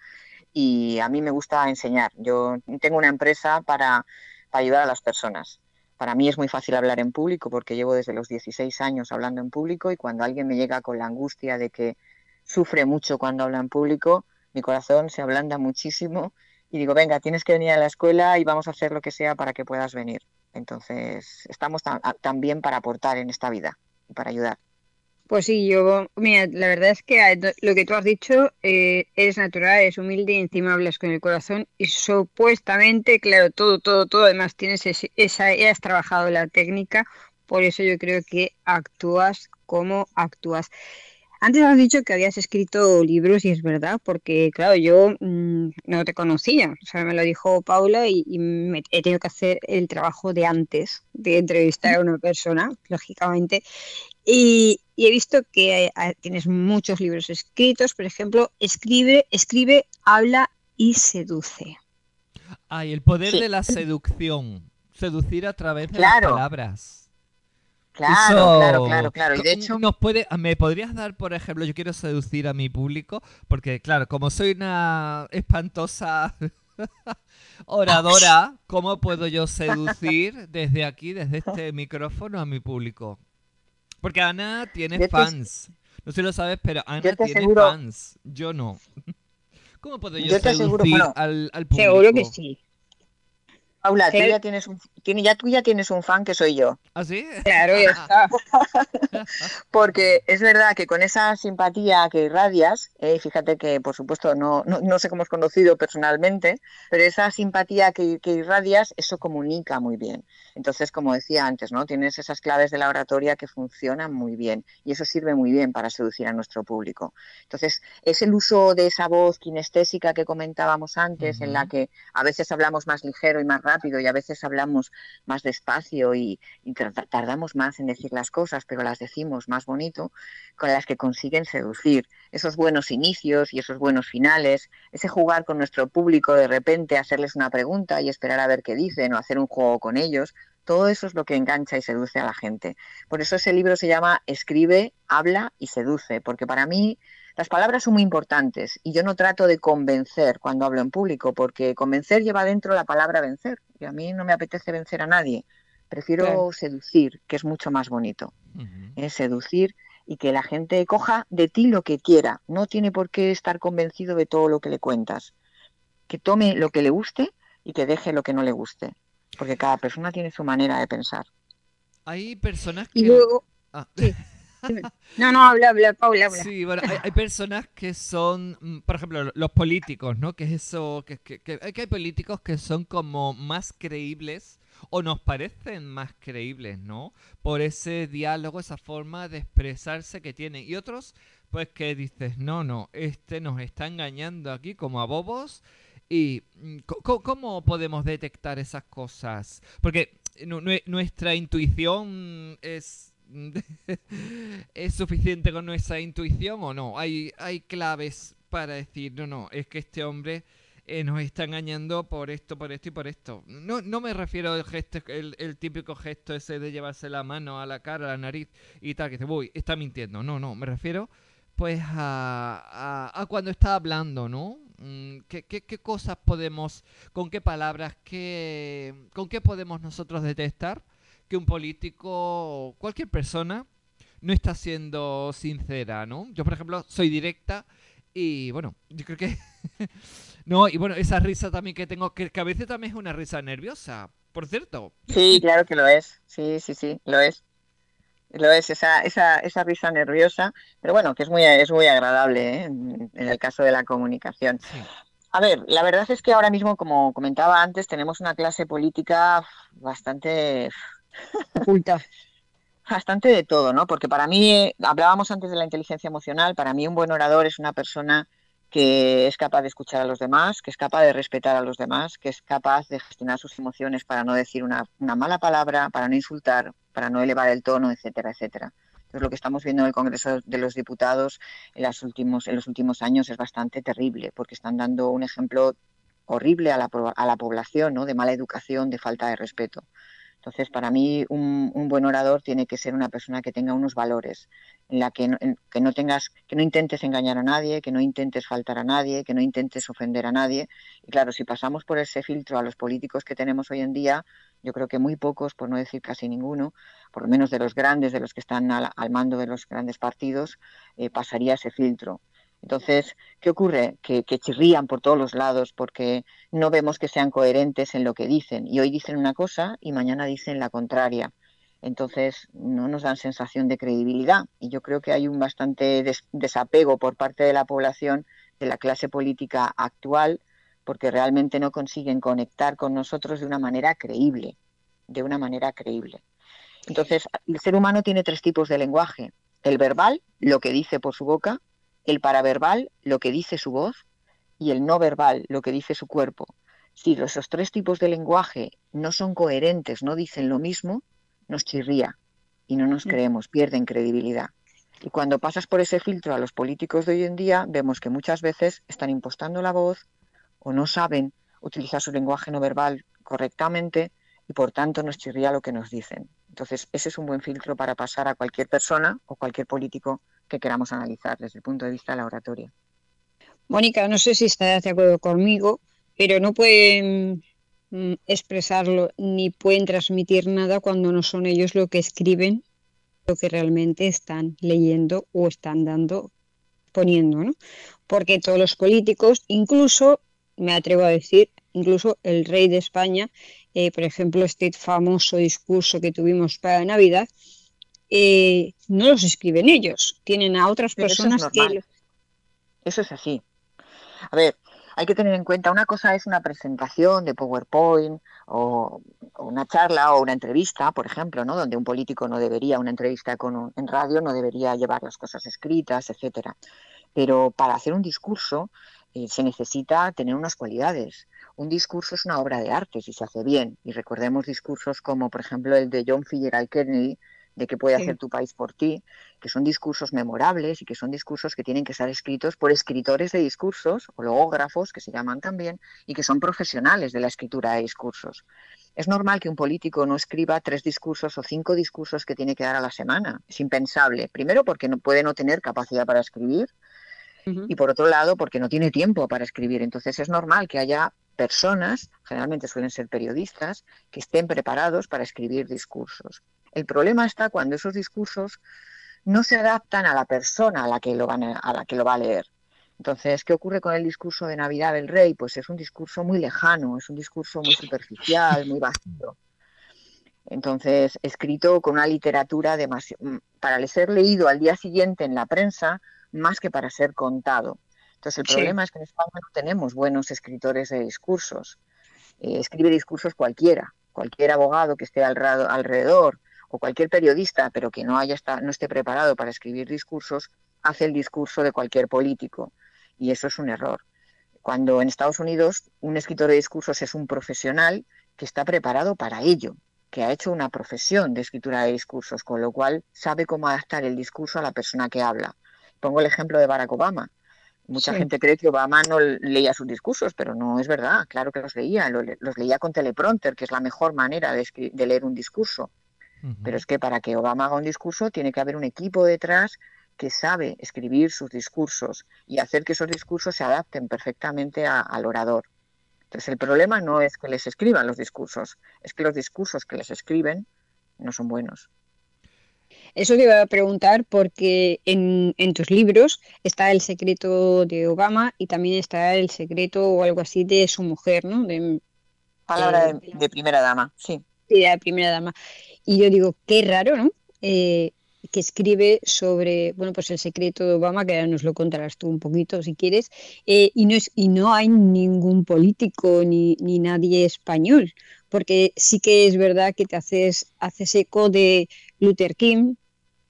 S2: y a mí me gusta enseñar. Yo tengo una empresa para, para ayudar a las personas. Para mí es muy fácil hablar en público porque llevo desde los 16 años hablando en público y cuando alguien me llega con la angustia de que sufre mucho cuando habla en público, mi corazón se ablanda muchísimo y digo, venga, tienes que venir a la escuela y vamos a hacer lo que sea para que puedas venir. Entonces, estamos también para aportar en esta vida para ayudar.
S3: Pues sí, yo, mira, la verdad es que lo que tú has dicho eh, es natural, es humilde y encima hablas con el corazón y supuestamente, claro, todo, todo, todo, además tienes esa, has trabajado la técnica, por eso yo creo que actúas como actúas. Antes has dicho que habías escrito libros y es verdad, porque claro, yo mm, no te conocía, o sea, me lo dijo Paula y, me, he tenido que hacer el trabajo de antes de entrevistar a una persona, lógicamente, y, he visto que eh, tienes muchos libros escritos, por ejemplo, escribe, escribe, habla y seduce.
S1: Ay, el poder de la seducción, seducir a través de las palabras.
S2: Claro, claro, claro, claro. Y de hecho,
S1: nos puede, ¿me podrías dar, por ejemplo, yo quiero seducir a mi público? Porque, claro, como soy una espantosa oradora, ¿cómo puedo yo seducir desde aquí, desde este micrófono, a mi público? Porque Ana tiene fans. No sé si lo sabes, pero Ana tiene fans. Yo no. ¿Cómo puedo yo, seducir al, al público?
S3: Seguro que sí.
S2: Paula, tú ya tienes un, ya, tú ya tienes un fan que soy yo.
S1: ¿Ah, sí?
S3: Claro, ya está.
S2: Porque es verdad que con esa simpatía que irradias, eh, fíjate que por supuesto no, no, sé cómo has conocido personalmente, pero esa simpatía que, que, irradias, eso comunica muy bien. Entonces, como decía antes, ¿no? Tienes esas claves de la oratoria que funcionan muy bien y eso sirve muy bien para seducir a nuestro público. Entonces, es el uso de esa voz kinestésica que comentábamos antes, en la que a veces hablamos más ligero y más rápido rápido y a veces hablamos más despacio y, tardamos más en decir las cosas, pero las decimos más bonito, con las que consiguen seducir esos buenos inicios y esos buenos finales, ese jugar con nuestro público de repente, hacerles una pregunta y esperar a ver qué dicen o hacer un juego con ellos, todo eso es lo que engancha y seduce a la gente. Por eso ese libro se llama Escribe, habla y seduce, porque para mí las palabras son muy importantes y yo no trato de convencer cuando hablo en público, porque convencer lleva dentro la palabra vencer y a mí no me apetece vencer a nadie. Prefiero seducir, que es mucho más bonito. Es seducir y que la gente coja de ti lo que quiera. No tiene por qué estar convencido de todo lo que le cuentas. Que tome lo que le guste y que deje lo que no le guste. Porque cada persona tiene su manera de pensar.
S1: Hay personas que...
S3: Y luego... Ah. No, no, habla, habla, Paula, habla.
S1: Sí, bueno, hay, personas que son, mm, por ejemplo, los políticos, ¿no? Que es eso, que, que, que, hay políticos que son como más creíbles o nos parecen más creíbles, ¿no? Por ese diálogo, esa forma de expresarse que tienen. Y otros, pues que dices, no, no, este nos está engañando aquí como a bobos. ¿Y mm, cómo podemos detectar esas cosas? Porque nuestra intuición es ¿Es suficiente con nuestra intuición o no? Hay, hay claves para decir, no, no, es que este hombre eh, nos está engañando por esto, por esto y por esto. No, no me refiero al gesto, el, típico gesto ese de llevarse la mano a la cara, a la nariz y tal, que dice, uy, está mintiendo. No, no, me refiero pues a, a, cuando está hablando, ¿no? Mm, ¿Qué, qué, qué cosas podemos, con qué palabras, qué, con qué podemos nosotros detectar que un político, cualquier persona, no está siendo sincera, ¿no? Yo, por ejemplo, soy directa y, bueno, yo creo que... no, y bueno, esa risa también que tengo, que, a veces también es una risa nerviosa, por cierto.
S2: Sí, claro que lo es. Sí, sí, sí, lo es. Lo es, esa, esa, esa risa nerviosa, pero bueno, que es muy, es muy agradable ¿eh? en, el caso de la comunicación. A ver, la verdad es que ahora mismo, como comentaba antes, tenemos una clase política bastante
S3: oculta.
S2: bastante de todo, ¿no? Porque para mí, hablábamos antes de la inteligencia emocional, para mí un buen orador es una persona que es capaz de escuchar a los demás, que es capaz de respetar a los demás, que es capaz de gestionar sus emociones para no decir una, una mala palabra, para no insultar, para no elevar el tono, etcétera, etcétera. Entonces, lo que estamos viendo en el Congreso de los Diputados en, los últimos, en los últimos años es bastante terrible, porque están dando un ejemplo horrible a la, a la población, ¿no? de mala educación, de falta de respeto. Entonces, para mí, un, buen orador tiene que ser una persona que tenga unos valores, en la que no, que no tengas, que no intentes engañar a nadie, que no intentes faltar a nadie, que no intentes ofender a nadie. Y claro, si pasamos por ese filtro a los políticos que tenemos hoy en día, yo creo que muy pocos, por no decir casi ninguno, por lo menos de los grandes, de los que están al, al mando de los grandes partidos, eh, pasaría ese filtro. Entonces, ¿qué ocurre? Que, chirrían por todos los lados porque no vemos que sean coherentes en lo que dicen. Y hoy dicen una cosa y mañana dicen la contraria. Entonces, no nos dan sensación de credibilidad. Y yo creo que hay un bastante des desapego por parte de la población, de la clase política actual, porque realmente no consiguen conectar con nosotros de una manera creíble, de una manera creíble. Entonces, el ser humano tiene tres tipos de lenguaje. El verbal, lo que dice por su boca, el paraverbal, lo que dice su voz, y el no verbal, lo que dice su cuerpo. Si esos tres tipos de lenguaje no son coherentes, no dicen lo mismo, nos chirría y no nos creemos, pierden credibilidad. Y cuando pasas por ese filtro a los políticos de hoy en día, vemos que muchas veces están impostando la voz, o no saben utilizar su lenguaje no verbal correctamente y por tanto nos chirría lo que nos dicen. Entonces, ese es un buen filtro para pasar a cualquier persona o cualquier político que queramos analizar desde el punto de vista de la oratoria.
S3: Mónica, no sé si estás de acuerdo conmigo, pero no pueden mm, expresarlo ni pueden transmitir nada cuando no son ellos lo que escriben, lo que realmente están leyendo o están dando, poniendo, ¿no? Porque todos los políticos, incluso me atrevo a decir, incluso el rey de España, eh, por ejemplo, este famoso discurso que tuvimos para Navidad, eh, no los escriben ellos, tienen a otras
S2: Pero
S3: personas
S2: eso es
S3: que...
S2: Eso es así. A ver, hay que tener en cuenta, una cosa es una presentación de PowerPoint o, o, una charla o una entrevista, por ejemplo, ¿no? donde un político no debería, una entrevista con un, en radio no debería llevar las cosas escritas, etcétera. Pero para hacer un discurso eh, se necesita tener unas cualidades. Un discurso es una obra de arte si se hace bien. Y recordemos discursos como, por ejemplo, el de John Fitzgerald Kennedy, de qué puede sí. hacer tu país por ti, que son discursos memorables y que son discursos que tienen que ser escritos por escritores de discursos, o logógrafos, que se llaman también, y que son profesionales de la escritura de discursos. Es normal que un político no escriba tres discursos o cinco discursos que tiene que dar a la semana. Es impensable. Primero, porque no puede no tener capacidad para escribir. Uh -huh. Y por otro lado, porque no tiene tiempo para escribir. Entonces es normal que haya personas, generalmente suelen ser periodistas, que estén preparados para escribir discursos. El problema está cuando esos discursos no se adaptan a la persona a la que lo, van a, a la que lo va a leer. Entonces, ¿qué ocurre con el discurso de Navidad del Rey? Pues es un discurso muy lejano, es un discurso muy superficial, muy vacío. Entonces, escrito con una literatura para ser leído al día siguiente en la prensa, más que para ser contado. Entonces, el sí. problema es que en España no tenemos buenos escritores de discursos. Eh, escribe discursos cualquiera, cualquier abogado que esté alrededor o cualquier periodista, pero que no, haya está, no esté preparado para escribir discursos, hace el discurso de cualquier político. Y eso es un error. Cuando en Estados Unidos un escritor de discursos es un profesional que está preparado para ello, que ha hecho una profesión de escritura de discursos, con lo cual sabe cómo adaptar el discurso a la persona que habla. Pongo el ejemplo de Barack Obama. Mucha sí. gente cree que Obama no leía sus discursos, pero no es verdad. Claro que los leía, los leía con teleprompter, que es la mejor manera de, de leer un discurso. Uh -huh. Pero es que para que Obama haga un discurso tiene que haber un equipo detrás que sabe escribir sus discursos y hacer que esos discursos se adapten perfectamente a, al orador. Entonces el problema no es que les escriban los discursos, es que los discursos que les escriben no son buenos.
S3: Eso te iba a preguntar porque en, en, tus libros está el secreto de Obama y también está el secreto o algo así de su mujer, ¿no? De,
S2: Palabra de, de, primera dama, sí.
S3: Sí, de la primera dama. Y yo digo, qué raro, ¿no? Eh, que escribe sobre, bueno, pues el secreto de Obama, que ahora nos lo contarás tú un poquito si quieres, eh, y, no es, y no hay ningún político ni, ni nadie español, porque sí que es verdad que te haces, haces eco de Luther King,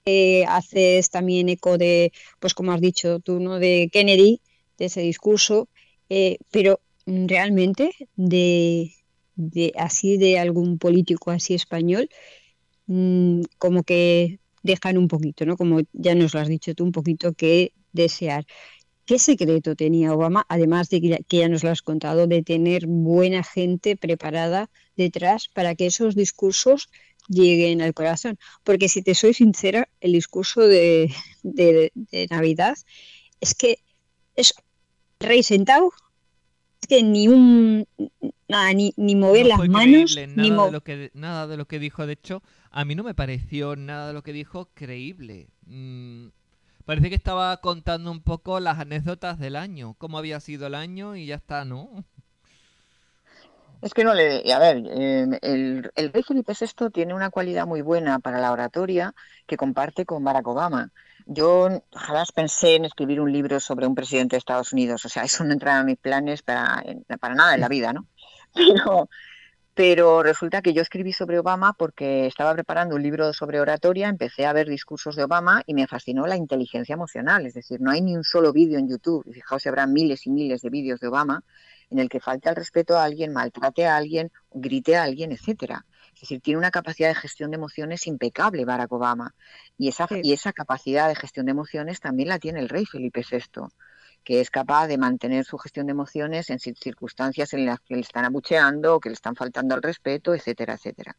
S3: eh, haces también eco de, pues como has dicho tú, ¿no? de Kennedy, de ese discurso, pero realmente de, de, así de algún político así español, mm, como que dejan un poquito, ¿no? Como ya nos lo has dicho tú, un poquito que desear. ¿Qué secreto tenía Obama, además de que ya nos lo has contado, de tener buena gente preparada detrás para que esos discursos lleguen al corazón? Porque si te soy sincera, el discurso de, de Navidad es que es rey sentado que ni un nada, ni, ni mover las manos,
S1: nada, de lo que, nada de lo que dijo, de hecho, a mí no me pareció nada de lo que dijo creíble. Mm, parece que estaba contando un poco las anécdotas del año, cómo había sido el año y ya está, ¿no?
S2: Es que no le. A ver, em, el, rey Felipe VI tiene una cualidad muy buena para la oratoria que comparte con Barack Obama. Yo jamás pensé en escribir un libro sobre un presidente de Estados Unidos, o sea, eso no entra en mis planes para, para nada en la vida, ¿no? Pero, pero resulta que yo escribí sobre Obama porque estaba preparando un libro sobre oratoria, empecé a ver discursos de Obama y me fascinó la inteligencia emocional, es decir, no hay ni un solo vídeo en YouTube, y fijaos, habrá miles y miles de vídeos de Obama en el que falte el respeto a alguien, maltrate a alguien, grite a alguien, etcétera. Es decir, tiene una capacidad de gestión de emociones impecable Barack Obama. Y esa, y esa capacidad de gestión de emociones también la tiene el rey Felipe VI, que es capaz de mantener su gestión de emociones en circunstancias en las que le están abucheando, que le están faltando al respeto, etcétera, etcétera.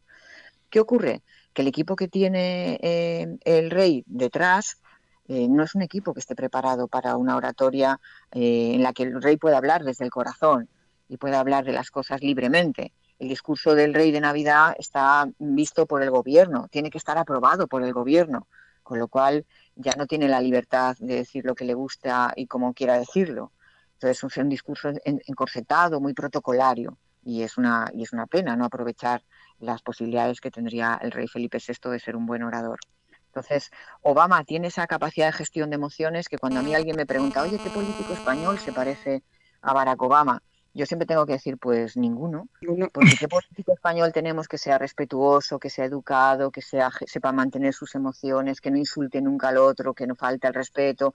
S2: ¿Qué ocurre? Que el equipo que tiene eh, el rey detrás eh, no es un equipo que esté preparado para una oratoria eh, en la que el rey pueda hablar desde el corazón y pueda hablar de las cosas libremente el discurso del rey de Navidad está visto por el gobierno, tiene que estar aprobado por el gobierno, con lo cual ya no tiene la libertad de decir lo que le gusta y como quiera decirlo. Entonces es un discurso encorsetado, muy protocolario, y es una, y es una pena no aprovechar las posibilidades que tendría el rey Felipe VI de ser un buen orador. Entonces, Obama tiene esa capacidad de gestión de emociones que cuando a mí alguien me pregunta, oye, ¿qué político español se parece a Barack Obama? Yo siempre tengo que decir, pues ninguno, porque qué político español tenemos que sea respetuoso, que sea educado, que sea, sepa mantener sus emociones, que no insulte nunca al otro, que no falte el respeto.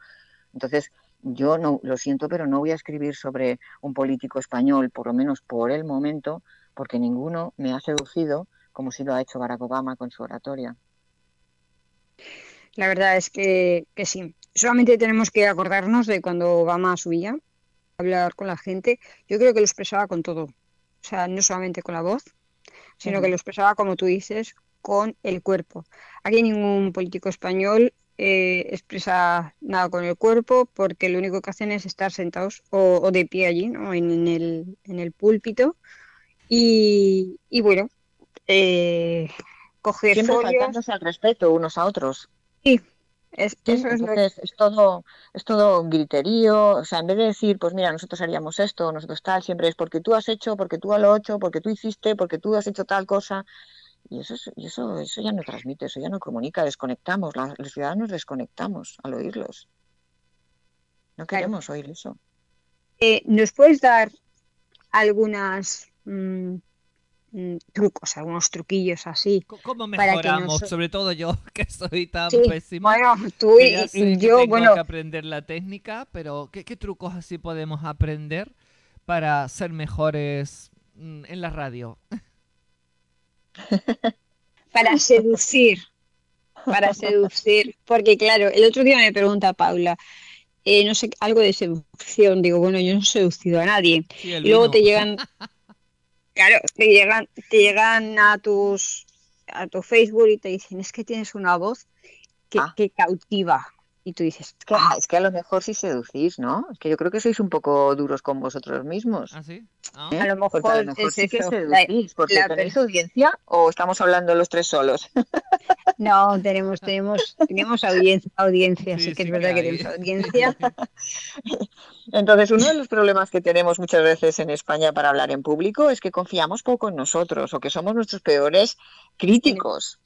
S2: Entonces, yo no lo siento, pero no voy a escribir sobre un político español, por lo menos por el momento, porque ninguno me ha seducido como si lo ha hecho Barack Obama con su oratoria.
S3: La verdad es que, que sí. Solamente tenemos que acordarnos de cuando Obama subía hablar con la gente, yo creo que lo expresaba con todo. O sea, no solamente con la voz, sino que lo expresaba, como tú dices, con el cuerpo. Aquí ningún político español eh, expresa nada con el cuerpo porque lo único que hacen es estar sentados o, de pie allí, ¿no? en, el, en el púlpito. Y, bueno, eh, coger
S2: Siempre faltándose al respeto unos a otros.
S3: Sí,
S2: es, eso es, es, todo, es todo griterío, o sea, en vez de decir, pues mira, nosotros haríamos esto, nosotros tal, siempre es porque tú has hecho, porque tú lo hecho, porque tú hiciste, porque tú has hecho tal cosa. Y eso, y eso, eso ya no transmite, eso ya no comunica, desconectamos, los ciudadanos desconectamos al oírlos. No queremos oír eso.
S3: Eh, ¿Nos puedes dar algunas Mm, trucos, algunos truquillos así.
S1: ¿Cómo mejoramos? Sobre todo yo, que soy tan pésimo.
S3: Bueno, tú y, yo,
S1: tengo
S3: bueno.
S1: que aprender la técnica, pero ¿qué, trucos así podemos aprender para ser mejores mm, en la radio?
S3: para seducir, para seducir, porque claro, el otro día me pregunta Paula, eh, no sé, algo de seducción, digo, bueno, yo no he seducido a nadie. y luego te llegan Claro, te llegan, te llegan a tus a tu Facebook y te dicen es que tienes una voz que, ah. que cautiva. Y tú dices,
S2: ah, es que a lo mejor sí seducís, ¿no? Es que yo creo que sois un poco duros con vosotros mismos.
S1: ¿Ah, sí?
S3: Ah. ¿Eh? A lo mejor,
S2: sí que seducís, porque tenéis audiencia o estamos hablando los tres solos.
S3: No, tenemos, tenemos, tenemos audiencia, audiencia sí, que es verdad que, tenemos audiencia.
S2: Entonces, uno de los problemas que tenemos muchas veces en España para hablar en público es que confiamos poco en nosotros o que somos nuestros peores críticos.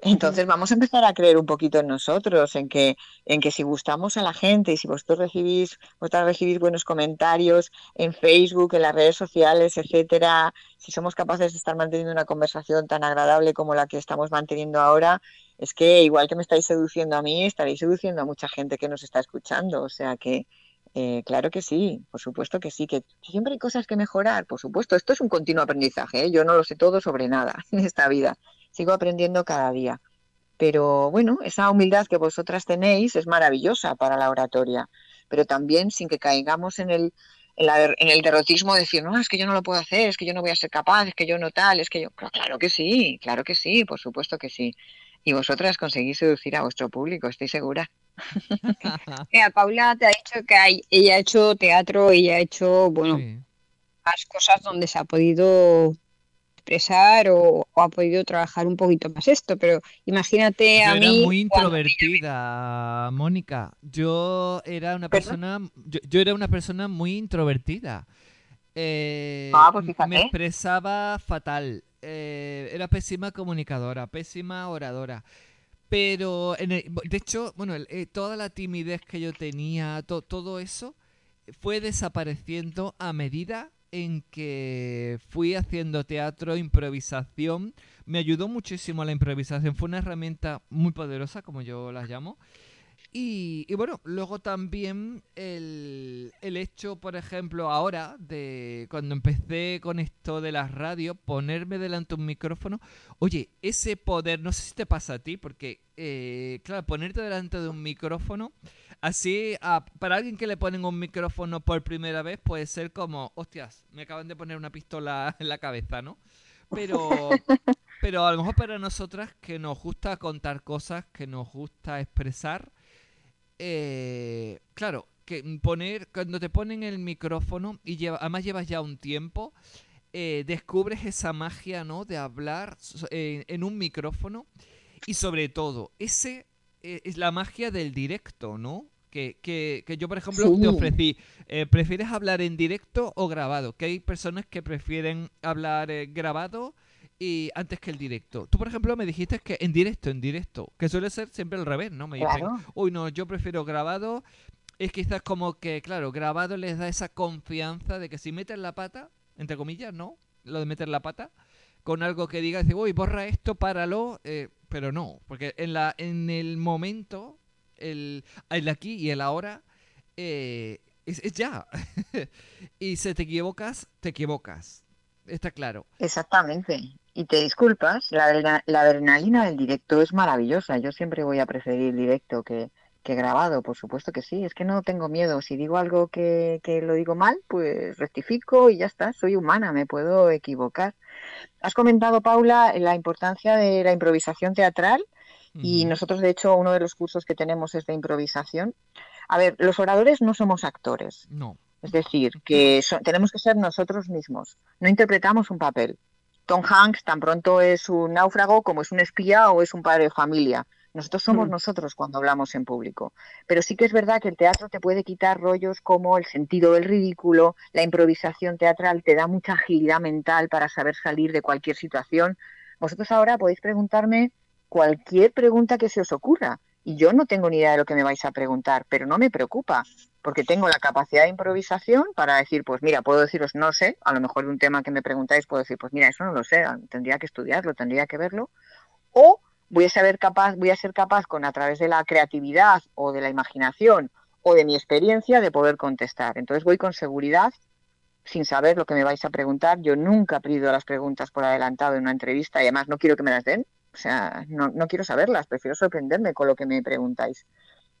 S2: Entonces vamos a empezar a creer un poquito en nosotros, en que, en que si gustamos a la gente y si vosotros recibís, vosotras recibís buenos comentarios en Facebook, en las redes sociales, etcétera, si somos capaces de estar manteniendo una conversación tan agradable como la que estamos manteniendo ahora, es que igual que me estáis seduciendo a mí, estaréis seduciendo a mucha gente que nos está escuchando. O sea que eh, claro que sí, por supuesto que sí, que siempre hay cosas que mejorar, por supuesto. Esto es un continuo aprendizaje, ¿eh? yo no lo sé todo sobre nada en esta vida sigo aprendiendo cada día. Pero bueno, esa humildad que vosotras tenéis es maravillosa para la oratoria, pero también sin que caigamos en el, en, el derrotismo de decir, no, es que yo no lo puedo hacer, es que yo no voy a ser capaz, es que yo no tal, es que yo... Claro que sí, claro que sí, por supuesto que sí. Y vosotras conseguís seducir a vuestro público, estoy segura.
S3: Mira, Paula te ha dicho que hay, ella ha hecho teatro, ella ha hecho, bueno, más cosas donde se ha podido expresar o, ha podido trabajar un poquito más esto, pero imagínate a
S1: yo
S3: Era
S1: muy introvertida, Mónica. Yo era una persona, yo, era una persona muy introvertida. Eh,
S2: ah, pues
S1: me expresaba fatal. Eh, era pésima comunicadora, pésima oradora. Pero, de hecho, bueno, eh, toda la timidez que yo tenía, todo eso, fue desapareciendo a medida en que fui haciendo teatro, improvisación. Me ayudó muchísimo la improvisación. Fue una herramienta muy poderosa, como yo las llamo. Y, bueno, luego también el, el, hecho, por ejemplo, ahora, de cuando empecé con esto de las radios, ponerme delante de un micrófono, oye, ese poder, no sé si te pasa a ti, porque, eh, claro, ponerte delante de un micrófono Así, para alguien que le ponen un micrófono por primera vez, puede ser como, hostias, me acaban de poner una pistola en la cabeza, ¿no? Pero, pero a lo mejor para nosotras que nos gusta contar cosas, que nos gusta expresar, eh, claro, que poner, cuando te ponen el micrófono y lleva, además llevas ya un tiempo, eh, descubres esa magia, ¿no? De hablar en un micrófono y sobre todo, ese es la magia del directo, ¿no? Que, que, que yo, por ejemplo, te ofrecí, eh, ¿prefieres hablar en directo o grabado? Que hay personas que prefieren hablar eh, grabado y antes que el directo. Tú, por ejemplo, me dijiste que en directo, en directo, que suele ser siempre al revés, ¿no? Me dicen, uy, no, yo prefiero grabado. Es quizás como que, claro, grabado les da esa confianza de que si meten la pata, entre comillas, ¿no? Lo de meter la pata, con algo que diga, dice, uy, borra esto, páralo, eh, pero no, porque en, la, en el momento, el, el aquí y el ahora, eh, es, ya. y si te equivocas, te equivocas. Está claro.
S2: Exactamente. Y te disculpas, la, la adrenalina del directo es maravillosa. Yo siempre voy a preferir directo que, que grabado, por supuesto que sí. Es que no tengo miedo. Si digo algo que, que lo digo mal, pues rectifico y ya está. Soy humana, me puedo equivocar. Has comentado, Paula, la importancia de la improvisación teatral y nosotros, de hecho, uno de los cursos que tenemos es de improvisación. A ver, los oradores no somos actores.
S1: No.
S2: Es decir, que tenemos que ser nosotros mismos. No interpretamos un papel. Tom Hanks tan pronto es un náufrago como es un espía o es un padre de familia. Nosotros somos mm. nosotros cuando hablamos en público. Pero sí que es verdad que el teatro te puede quitar rollos como el sentido del ridículo, la improvisación teatral te da mucha agilidad mental para saber salir de cualquier situación. Vosotros ahora podéis preguntarme cualquier pregunta que se os ocurra. Y yo no tengo ni idea de lo que me vais a preguntar, pero no me preocupa, porque tengo la capacidad de improvisación para decir, pues mira, puedo deciros no sé, a lo mejor de un tema que me preguntáis puedo decir, pues mira, eso no lo sé, tendría que estudiarlo, tendría que verlo. O voy a saber capaz, voy a ser capaz con a través de la creatividad o de la imaginación o de mi experiencia de poder contestar. Entonces voy con seguridad sin saber lo que me vais a preguntar. Yo nunca pido las preguntas por adelantado en una entrevista y además no quiero que me las den. O sea, no, no quiero saberlas, prefiero sorprenderme con lo que me preguntáis.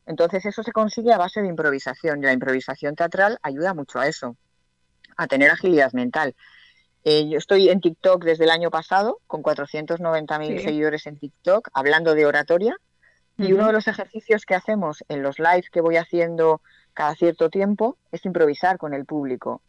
S2: Entonces eso se consigue a base de improvisación y la improvisación teatral ayuda mucho a eso, a tener agilidad mental. Eh, yo estoy en TikTok desde el año pasado, con 490.000 seguidores en TikTok, hablando de oratoria. Y uno de los ejercicios que hacemos en los lives que voy haciendo cada cierto tiempo es improvisar con el público.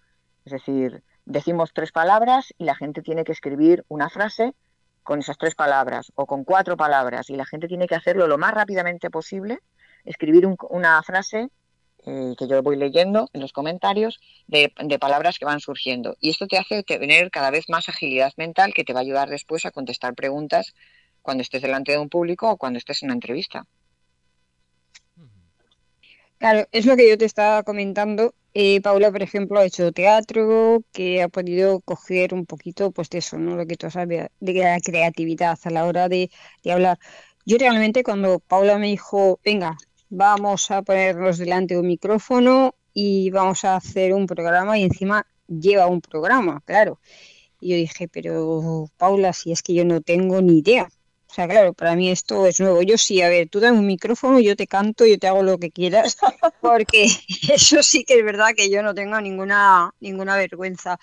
S2: Es decir, decimos tres palabras y la gente tiene que escribir una frase con esas tres palabras o con cuatro palabras y la gente tiene que hacerlo lo más rápidamente posible, escribir una frase eh, que yo voy leyendo en los comentarios de, palabras que van surgiendo. Y esto te hace tener cada vez más agilidad mental que te va a ayudar después a contestar preguntas cuando estés delante de un público o cuando estés en una entrevista.
S3: Claro, es lo que yo te estaba comentando. Eh, Paula, por ejemplo, ha hecho teatro, que ha podido coger un poquito, pues de eso, ¿no? Lo que tú sabes, de la creatividad a la hora de hablar. Yo realmente cuando Paula me dijo, venga, vamos a ponernos delante de un micrófono y vamos a hacer un programa y encima lleva un programa, claro. Y yo dije, pero Paula, si es que yo no tengo ni idea. O sea, claro, para mí esto es nuevo. Yo sí, a ver, tú dame un micrófono, yo te canto, yo te hago lo que quieras, porque eso sí que es verdad que yo no tengo ninguna, ninguna vergüenza.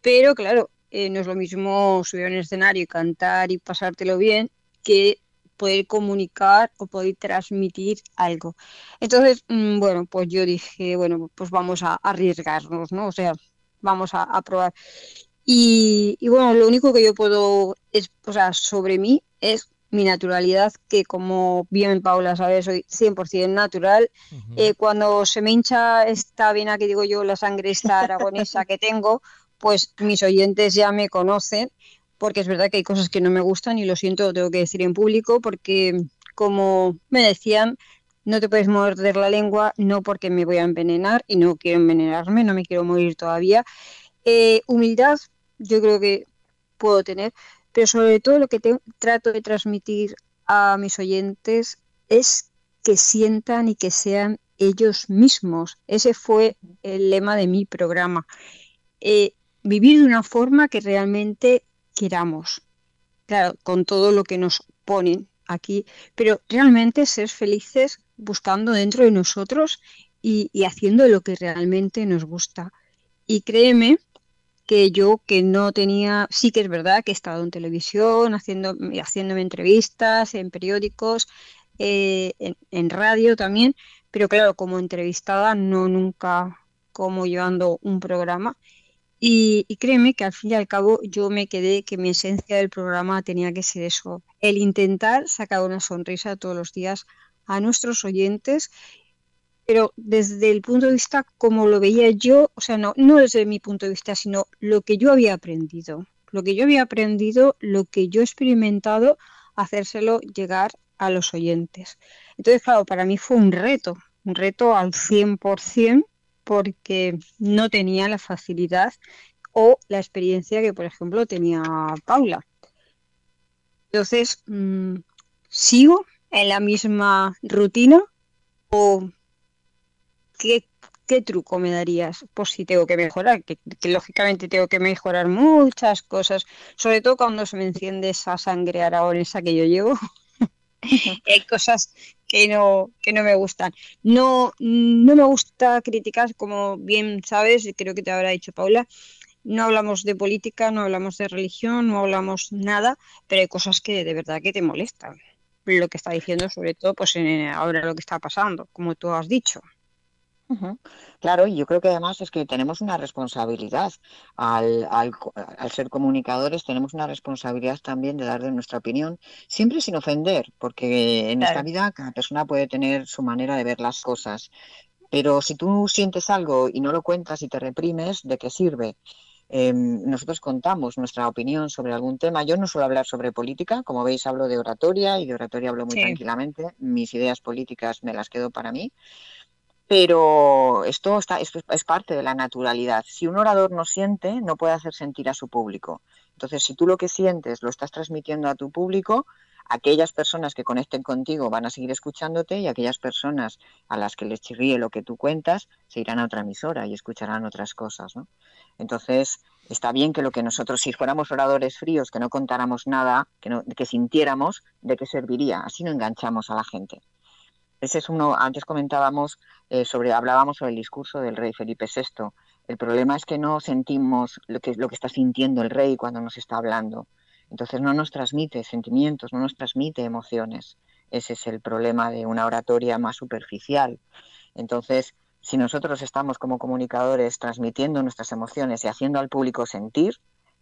S3: Pero claro, eh, no es lo mismo subir en el escenario y cantar y pasártelo bien que poder comunicar o poder transmitir algo. Entonces, mm, bueno, pues yo dije, bueno, pues vamos a arriesgarnos, ¿no? O sea, vamos a, probar. Y, bueno, lo único que yo puedo, es, o sea, sobre mí es mi naturalidad, que como bien Paula sabe, soy 100% natural. Eh, cuando se me hincha esta vena que digo yo, la sangre esta aragonesa que tengo, pues mis oyentes ya me conocen, porque es verdad que hay cosas que no me gustan y lo siento, lo tengo que decir en público, porque como me decían, no te puedes morder la lengua, no porque me voy a envenenar y no quiero envenenarme, no me quiero morir todavía. Eh, humildad, yo creo que puedo tener, pero sobre todo lo que trato de transmitir a mis oyentes es que sientan y que sean ellos mismos. Ese fue el lema de mi programa. Eh, vivir de una forma que realmente queramos. Claro, con todo lo que nos ponen aquí, pero realmente ser felices buscando dentro de nosotros y, haciendo lo que realmente nos gusta. Y créeme que yo que no tenía, sí que es verdad que he estado en televisión, haciendo, haciéndome entrevistas, en periódicos, eh, en, radio también, pero claro, como entrevistada, no nunca como llevando un programa. Y, y, créeme que al fin y al cabo yo me quedé que mi esencia del programa tenía que ser eso, el intentar sacar una sonrisa todos los días a nuestros oyentes pero desde el punto de vista como lo veía yo, o sea, no, no desde mi punto de vista, sino lo que yo había aprendido, lo que yo había aprendido, lo que yo he experimentado, hacérselo llegar a los oyentes. Entonces, claro, para mí fue un reto, un reto al 100% porque no tenía la facilidad o la experiencia que, por ejemplo, tenía Paula. Entonces, mm, ¿sigo en la misma rutina o ¿qué, truco me darías? Pues si tengo que mejorar, que, lógicamente tengo que mejorar muchas cosas, sobre todo cuando se me enciende esa sangre aragonesa que yo llevo. Hay cosas que no, que no me gustan. No, no me gusta criticar, como bien sabes, y creo que te habrá dicho Paula, no hablamos de política, no hablamos de religión, no hablamos nada, pero hay cosas que de verdad que te molestan. Lo que está diciendo, sobre todo, pues en, ahora lo que está pasando, como tú has dicho.
S2: Claro, y yo creo que además es que tenemos una responsabilidad al, ser comunicadores, tenemos una responsabilidad también de dar de nuestra opinión, siempre sin ofender, porque en esta vida cada persona puede tener su manera de ver las cosas. Pero si tú sientes algo y no lo cuentas y te reprimes, ¿de qué sirve? Em, nosotros contamos nuestra opinión sobre algún tema. Yo no suelo hablar sobre política, como veis hablo de oratoria y de oratoria hablo muy tranquilamente. Mis ideas políticas me las quedo para mí pero esto, está, esto es parte de la naturalidad. Si un orador no siente, no puede hacer sentir a su público. Entonces, si tú lo que sientes lo estás transmitiendo a tu público, aquellas personas que conecten contigo van a seguir escuchándote y aquellas personas a las que les chirríe lo que tú cuentas se irán a otra emisora y escucharán otras cosas. ¿no? Entonces, está bien que lo que nosotros, si fuéramos oradores fríos, que no contáramos nada, que, no, que sintiéramos, ¿de qué serviría? Así no enganchamos a la gente. Ese es uno, antes comentábamos eh, sobre, hablábamos sobre el discurso del rey Felipe VI. El problema es que no sentimos lo que, lo que está sintiendo el rey cuando nos está hablando. Entonces no nos transmite sentimientos, no nos transmite emociones. Ese es el problema de una oratoria más superficial. Entonces, si nosotros estamos como comunicadores transmitiendo nuestras emociones y haciendo al público sentir,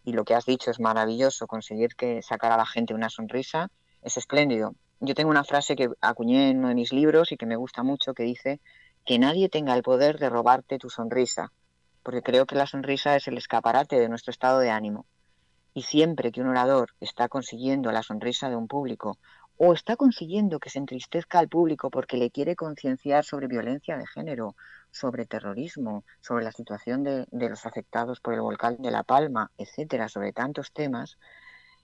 S2: y lo que has dicho es maravilloso, conseguir que sacar a la gente una sonrisa, es espléndido yo tengo una frase que acuñé en uno de mis libros y que me gusta mucho, que dice que nadie tenga el poder de robarte tu sonrisa, porque creo que la sonrisa es el escaparate de nuestro estado de ánimo. Y siempre que un orador está consiguiendo la sonrisa de un público o está consiguiendo que se entristezca al público porque le quiere concienciar sobre violencia de género, sobre terrorismo, sobre la situación de, los afectados por el volcán de La Palma, etcétera, sobre tantos temas,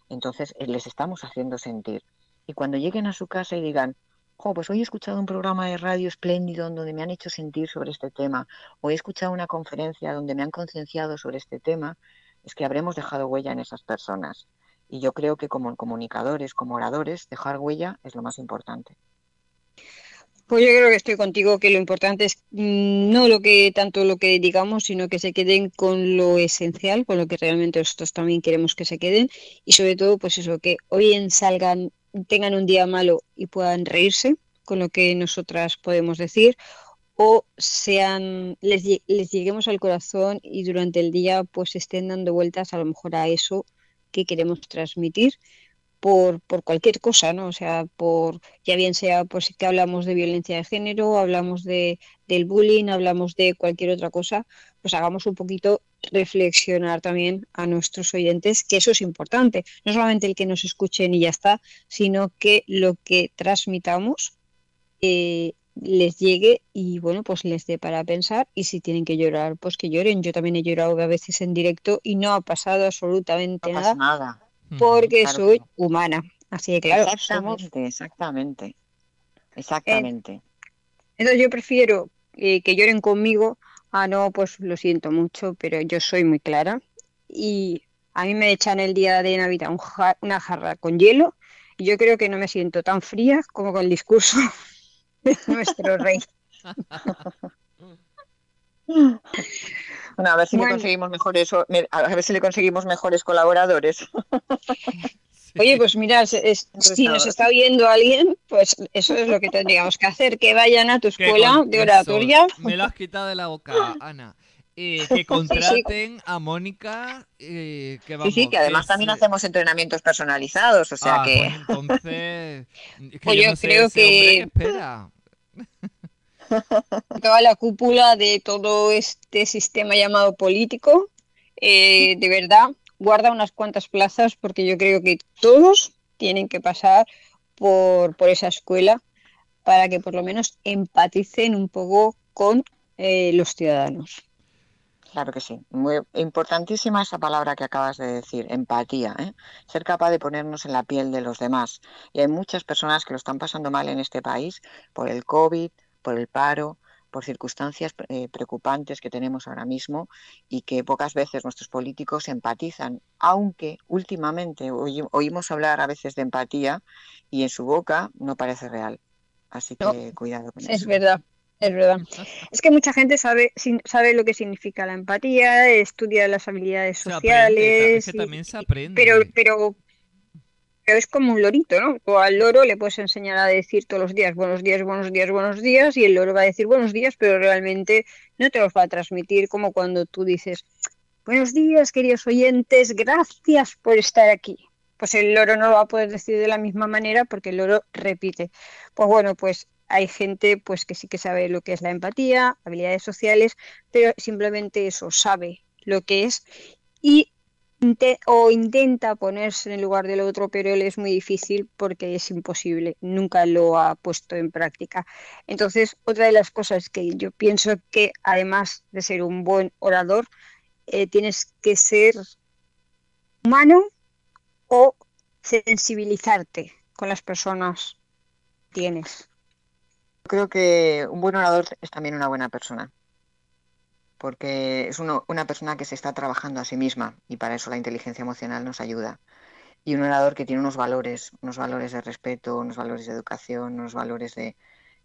S2: entonces eh, les estamos haciendo sentir. Y cuando lleguen a su casa y digan, oh, pues hoy he escuchado un programa de radio espléndido donde me han hecho sentir sobre este tema, o he escuchado una conferencia donde me han concienciado sobre este tema, es que habremos dejado huella en esas personas. Y yo creo que como comunicadores, como oradores, dejar huella es lo más importante.
S3: Pues yo creo que estoy contigo, que lo importante es mm, no lo que tanto lo que digamos, sino que se queden con lo esencial, con lo que realmente nosotros también queremos que se queden y sobre todo, pues eso, que hoy salgan, tengan un día malo y puedan reírse con lo que nosotras podemos decir o sean les, les lleguemos al corazón y durante el día pues estén dando vueltas a lo mejor a eso que queremos transmitir por, por, cualquier cosa, ¿no? O sea, por ya bien sea pues que hablamos de violencia de género, hablamos de, del bullying, hablamos de cualquier otra cosa, pues hagamos un poquito reflexionar también a nuestros oyentes, que eso es importante. No solamente el que nos escuchen y ya está, sino que lo que transmitamos eh, les llegue y bueno, pues les dé para pensar y si tienen que llorar, pues que lloren. Yo también he llorado a veces en directo y no ha pasado absolutamente nada, porque soy humana. Así que claro,
S2: exactamente, exactamente, exactamente.
S3: entonces yo prefiero eh, que lloren conmigo a no, pues lo siento mucho, pero yo soy muy clara y a mí me echan el día de Navidad una jarra con hielo y yo creo que no me siento tan fría como con el discurso nuestro rey.
S2: Bueno, a ver si le conseguimos mejores, a ver si le conseguimos mejores colaboradores.
S3: Oye, pues mira, si nos está viendo alguien, pues eso es lo que tendríamos que hacer, que vayan a tu escuela de oratoria.
S1: me lo has quitado de la boca, Ana. Eh, que contraten a Mónica. Eh, que vamos,
S2: sí, sí, que además también hacemos entrenamientos personalizados, o sea ah, que.
S1: entonces. pues yo,
S3: creo que.
S1: espera.
S3: Toda la cúpula de todo este sistema llamado político, eh, de verdad, guarda unas cuantas plazas porque yo creo que todos tienen que pasar por, por esa escuela para que por lo menos empaticen un poco con los ciudadanos.
S2: Claro que sí. Muy importantísima esa palabra que acabas de decir, empatía. ¿eh? Ser capaz de ponernos en la piel de los demás. Y hay muchas personas que lo están pasando mal en este país por el COVID, por el paro, por circunstancias eh, preocupantes que tenemos ahora mismo y que pocas veces nuestros políticos empatizan, aunque últimamente oímos hablar a veces de empatía y en su boca no parece real. Así que cuidado con
S3: eso. Es verdad. Es verdad. Es que mucha gente sabe, sabe lo que significa la empatía, estudia las habilidades sociales.
S1: también se aprende.
S3: Pero, pero, es como un lorito, ¿no? O al loro le puedes enseñar a decir todos los días buenos días, buenos días, buenos días, y el loro va a decir buenos días, pero realmente no te los va a transmitir como cuando tú dices buenos días, queridos oyentes, gracias por estar aquí. Pues el loro no lo va a poder decir de la misma manera porque el loro repite. Pues bueno, pues hay gente pues que sí que sabe lo que es la empatía, habilidades sociales, pero simplemente eso sabe lo que es y o intenta ponerse en el lugar del otro, pero él es muy difícil porque es imposible, nunca lo ha puesto en práctica. Entonces, otra de las cosas que yo pienso que además de ser un buen orador, eh, tienes que ser humano o sensibilizarte con las personas que tienes
S2: creo que un buen orador es también una buena persona, porque es una persona que se está trabajando a sí misma y para eso la inteligencia emocional nos ayuda. Y un orador que tiene unos valores, unos valores de respeto, unos valores de educación, unos valores de,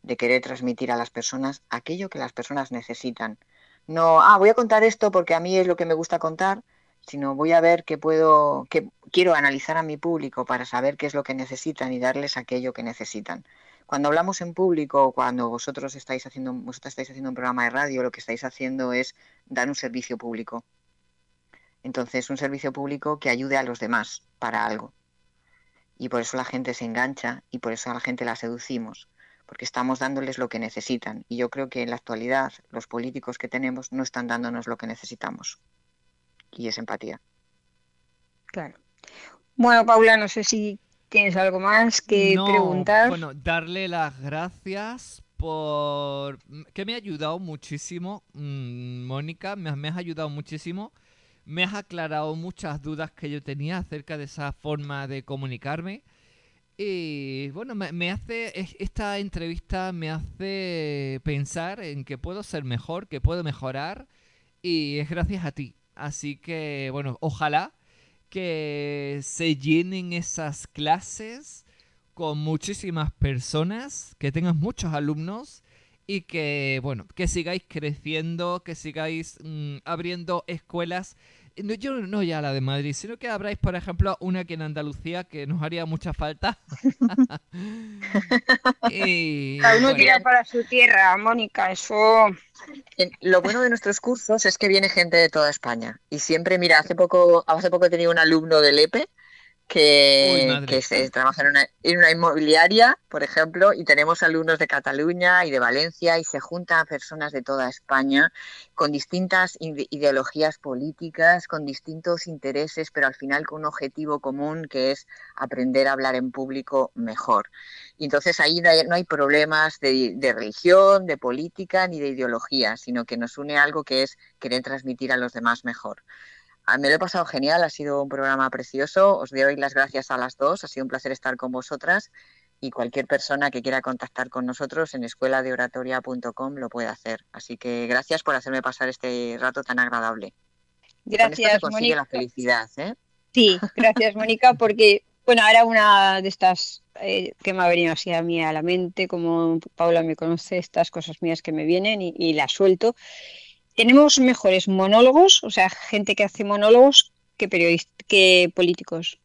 S2: de querer transmitir a las personas aquello que las personas necesitan. No, ah, voy a contar esto porque a mí es lo que me gusta contar, sino voy a ver qué puedo, que quiero analizar a mi público para saber qué es lo que necesitan y darles aquello que necesitan. Cuando hablamos en público, cuando vosotros estáis haciendo, vosotros estáis haciendo un programa de radio, lo que estáis haciendo es dar un servicio público. Entonces, un servicio público que ayude a los demás para algo. Y por eso la gente se engancha y por eso a la gente la seducimos, porque estamos dándoles lo que necesitan. Y yo creo que en la actualidad los políticos que tenemos no están dándonos lo que necesitamos. Y es empatía.
S3: Claro. Bueno, Paula, no sé si tienes algo más que preguntar.
S1: Bueno, darle las gracias por que me ha ayudado muchísimo, mm, Mónica, me, me, has ayudado muchísimo, me has aclarado muchas dudas que yo tenía acerca de esa forma de comunicarme. Y bueno, me, hace, esta entrevista me hace pensar en que puedo ser mejor, que puedo mejorar y es gracias a ti. Así que bueno, ojalá que se llenen esas clases con muchísimas personas, que tengas muchos alumnos y que, bueno, que sigáis creciendo, que sigáis mm, abriendo escuelas yo no ya la de Madrid, sino que habráis, por ejemplo, una aquí en Andalucía que nos haría mucha falta.
S3: Cada uno tira para su tierra, Mónica, eso...
S2: Lo bueno de nuestros cursos es que viene gente de toda España. Y siempre, mira, hace poco, hace poco he tenido un alumno del EPE que, se trabaja en una, en una, inmobiliaria, por ejemplo, y tenemos alumnos de Cataluña y de Valencia y se juntan personas de toda España con distintas ideologías políticas, con distintos intereses, pero al final con un objetivo común que es aprender a hablar en público mejor. Y entonces ahí no hay, problemas de, de religión, de política ni de ideología, sino que nos une algo que es querer transmitir a los demás mejor. Ah, me lo he pasado genial, ha sido un programa precioso. Os doy las gracias a las dos, ha sido un placer estar con vosotras y cualquier persona que quiera contactar con nosotros en escueladeoratoria.com lo puede hacer. Así que gracias por hacerme pasar este rato tan agradable.
S3: Gracias,
S2: Mónica. la felicidad, ¿eh?
S3: Sí, gracias, Mónica, porque, bueno, ahora una de estas eh, que me ha venido así a mí a la mente, como Paula me conoce, estas cosas mías que me vienen y, y las suelto tenemos mejores monólogos, o sea, gente que hace monólogos que periodistas, que políticos.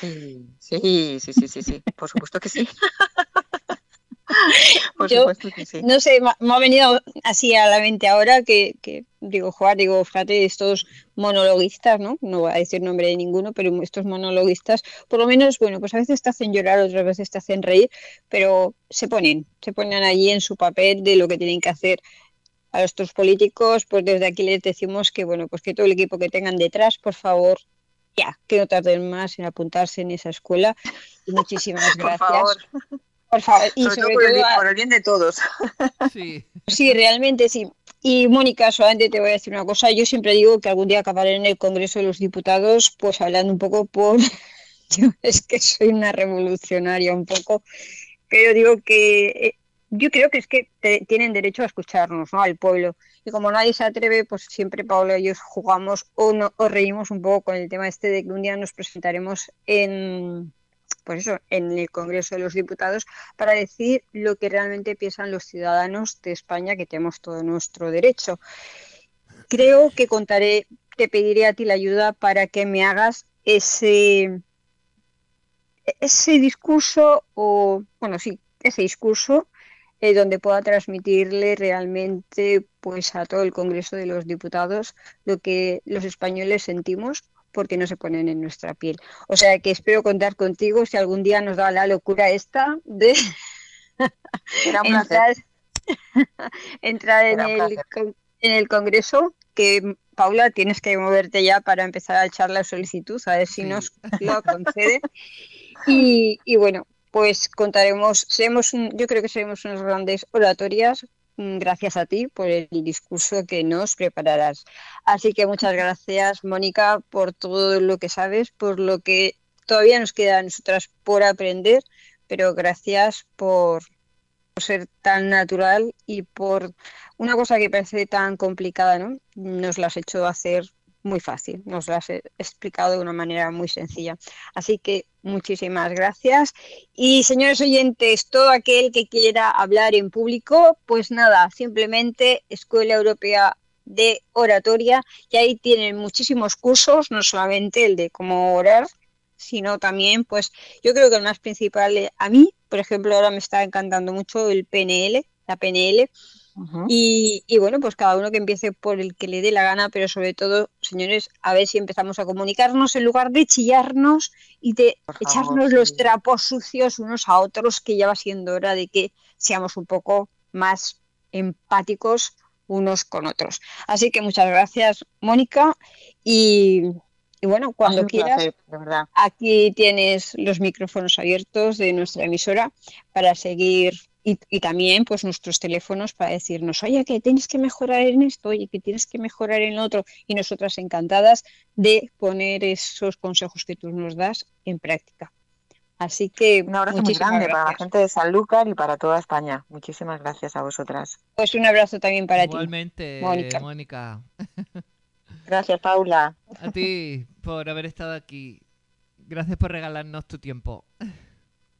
S2: Sí, sí, sí, sí, sí, por supuesto que sí. por supuesto que sí.
S3: No sé, me ha venido así a la mente ahora que, digo, jugar, digo, fíjate, estos monologuistas, ¿no? No voy a decir nombre de ninguno, pero estos monologuistas, por lo menos, bueno, pues a veces te hacen llorar, otras veces te hacen reír, pero se ponen, se ponen allí en su papel de lo que tienen que hacer a nuestros políticos, pues desde aquí les decimos que bueno, pues que todo el equipo que tengan detrás, por favor, ya, que no tarden más en apuntarse en esa escuela. Y muchísimas gracias.
S2: Por favor.
S3: Por favor.
S2: Y sobre, todo, por, el, bien de todos.
S3: Sí. sí, realmente sí. Y Mónica, solamente te voy a decir una cosa. Yo siempre digo que algún día acabaré en el Congreso de los Diputados, pues hablando un poco por... Yo es que soy una revolucionaria un poco, pero digo que eh, yo creo que es que tienen derecho a escucharnos, ¿no? Al pueblo. Y como nadie se atreve, pues siempre Pablo y yo jugamos o, no, o reímos un poco con el tema este de que un día nos presentaremos en, pues eso, en el Congreso de los Diputados para decir lo que realmente piensan los ciudadanos de España, que tenemos todo nuestro derecho. Creo que contaré, te pediré a ti la ayuda para que me hagas ese ese discurso o bueno sí ese discurso eh, donde pueda transmitirle realmente pues a todo el Congreso de los Diputados lo que los españoles sentimos porque no se ponen en nuestra piel. O sea que espero contar contigo si algún día nos da la locura esta de entrar, en, el, en el Congreso, que Paula tienes que moverte ya para empezar a echar la solicitud, a ver si nos lo concede. Y, y bueno, pues contaremos, seremos yo creo que seremos unas grandes oratorias mm, gracias a ti por el discurso que nos prepararás. Así que muchas gracias, Mónica, por todo lo que sabes, por lo que todavía nos queda a nosotras por aprender, pero gracias por, por ser tan natural y por una cosa que parece tan complicada, ¿no? Nos la has hecho hacer muy fácil, nos lo has explicado de una manera muy sencilla. Así que muchísimas gracias. Y señores oyentes, todo aquel que quiera hablar en público, pues nada, simplemente Escuela Europea de Oratoria y ahí tienen muchísimos cursos, no solamente el de cómo orar, sino también, pues yo creo que el más principal, a mí, por ejemplo, ahora me está encantando mucho el PNL, la PNL, y, bueno, pues cada uno que empiece por el que le dé la gana, pero sobre todo, señores, a ver si empezamos a comunicarnos en lugar de chillarnos y de echarnos los trapos sucios unos a otros, que ya va siendo hora de que seamos un poco más empáticos unos con otros. Así que muchas gracias, Mónica, y, Y bueno, cuando quieras, aquí tienes los micrófonos abiertos de nuestra emisora para seguir y, también pues nuestros teléfonos para decirnos, oye, que tienes que mejorar en esto, oye, que tienes que mejorar en otro. Y nosotras encantadas de poner esos consejos que tú nos das en práctica. Así que
S2: un abrazo muy grande para la gente de Sanlúcar y para toda España. Muchísimas gracias a vosotras.
S3: Pues un abrazo también para
S1: ti. Igualmente, Mónica.
S2: Gracias, Paula.
S1: A ti por haber estado aquí. Gracias por regalarnos tu tiempo.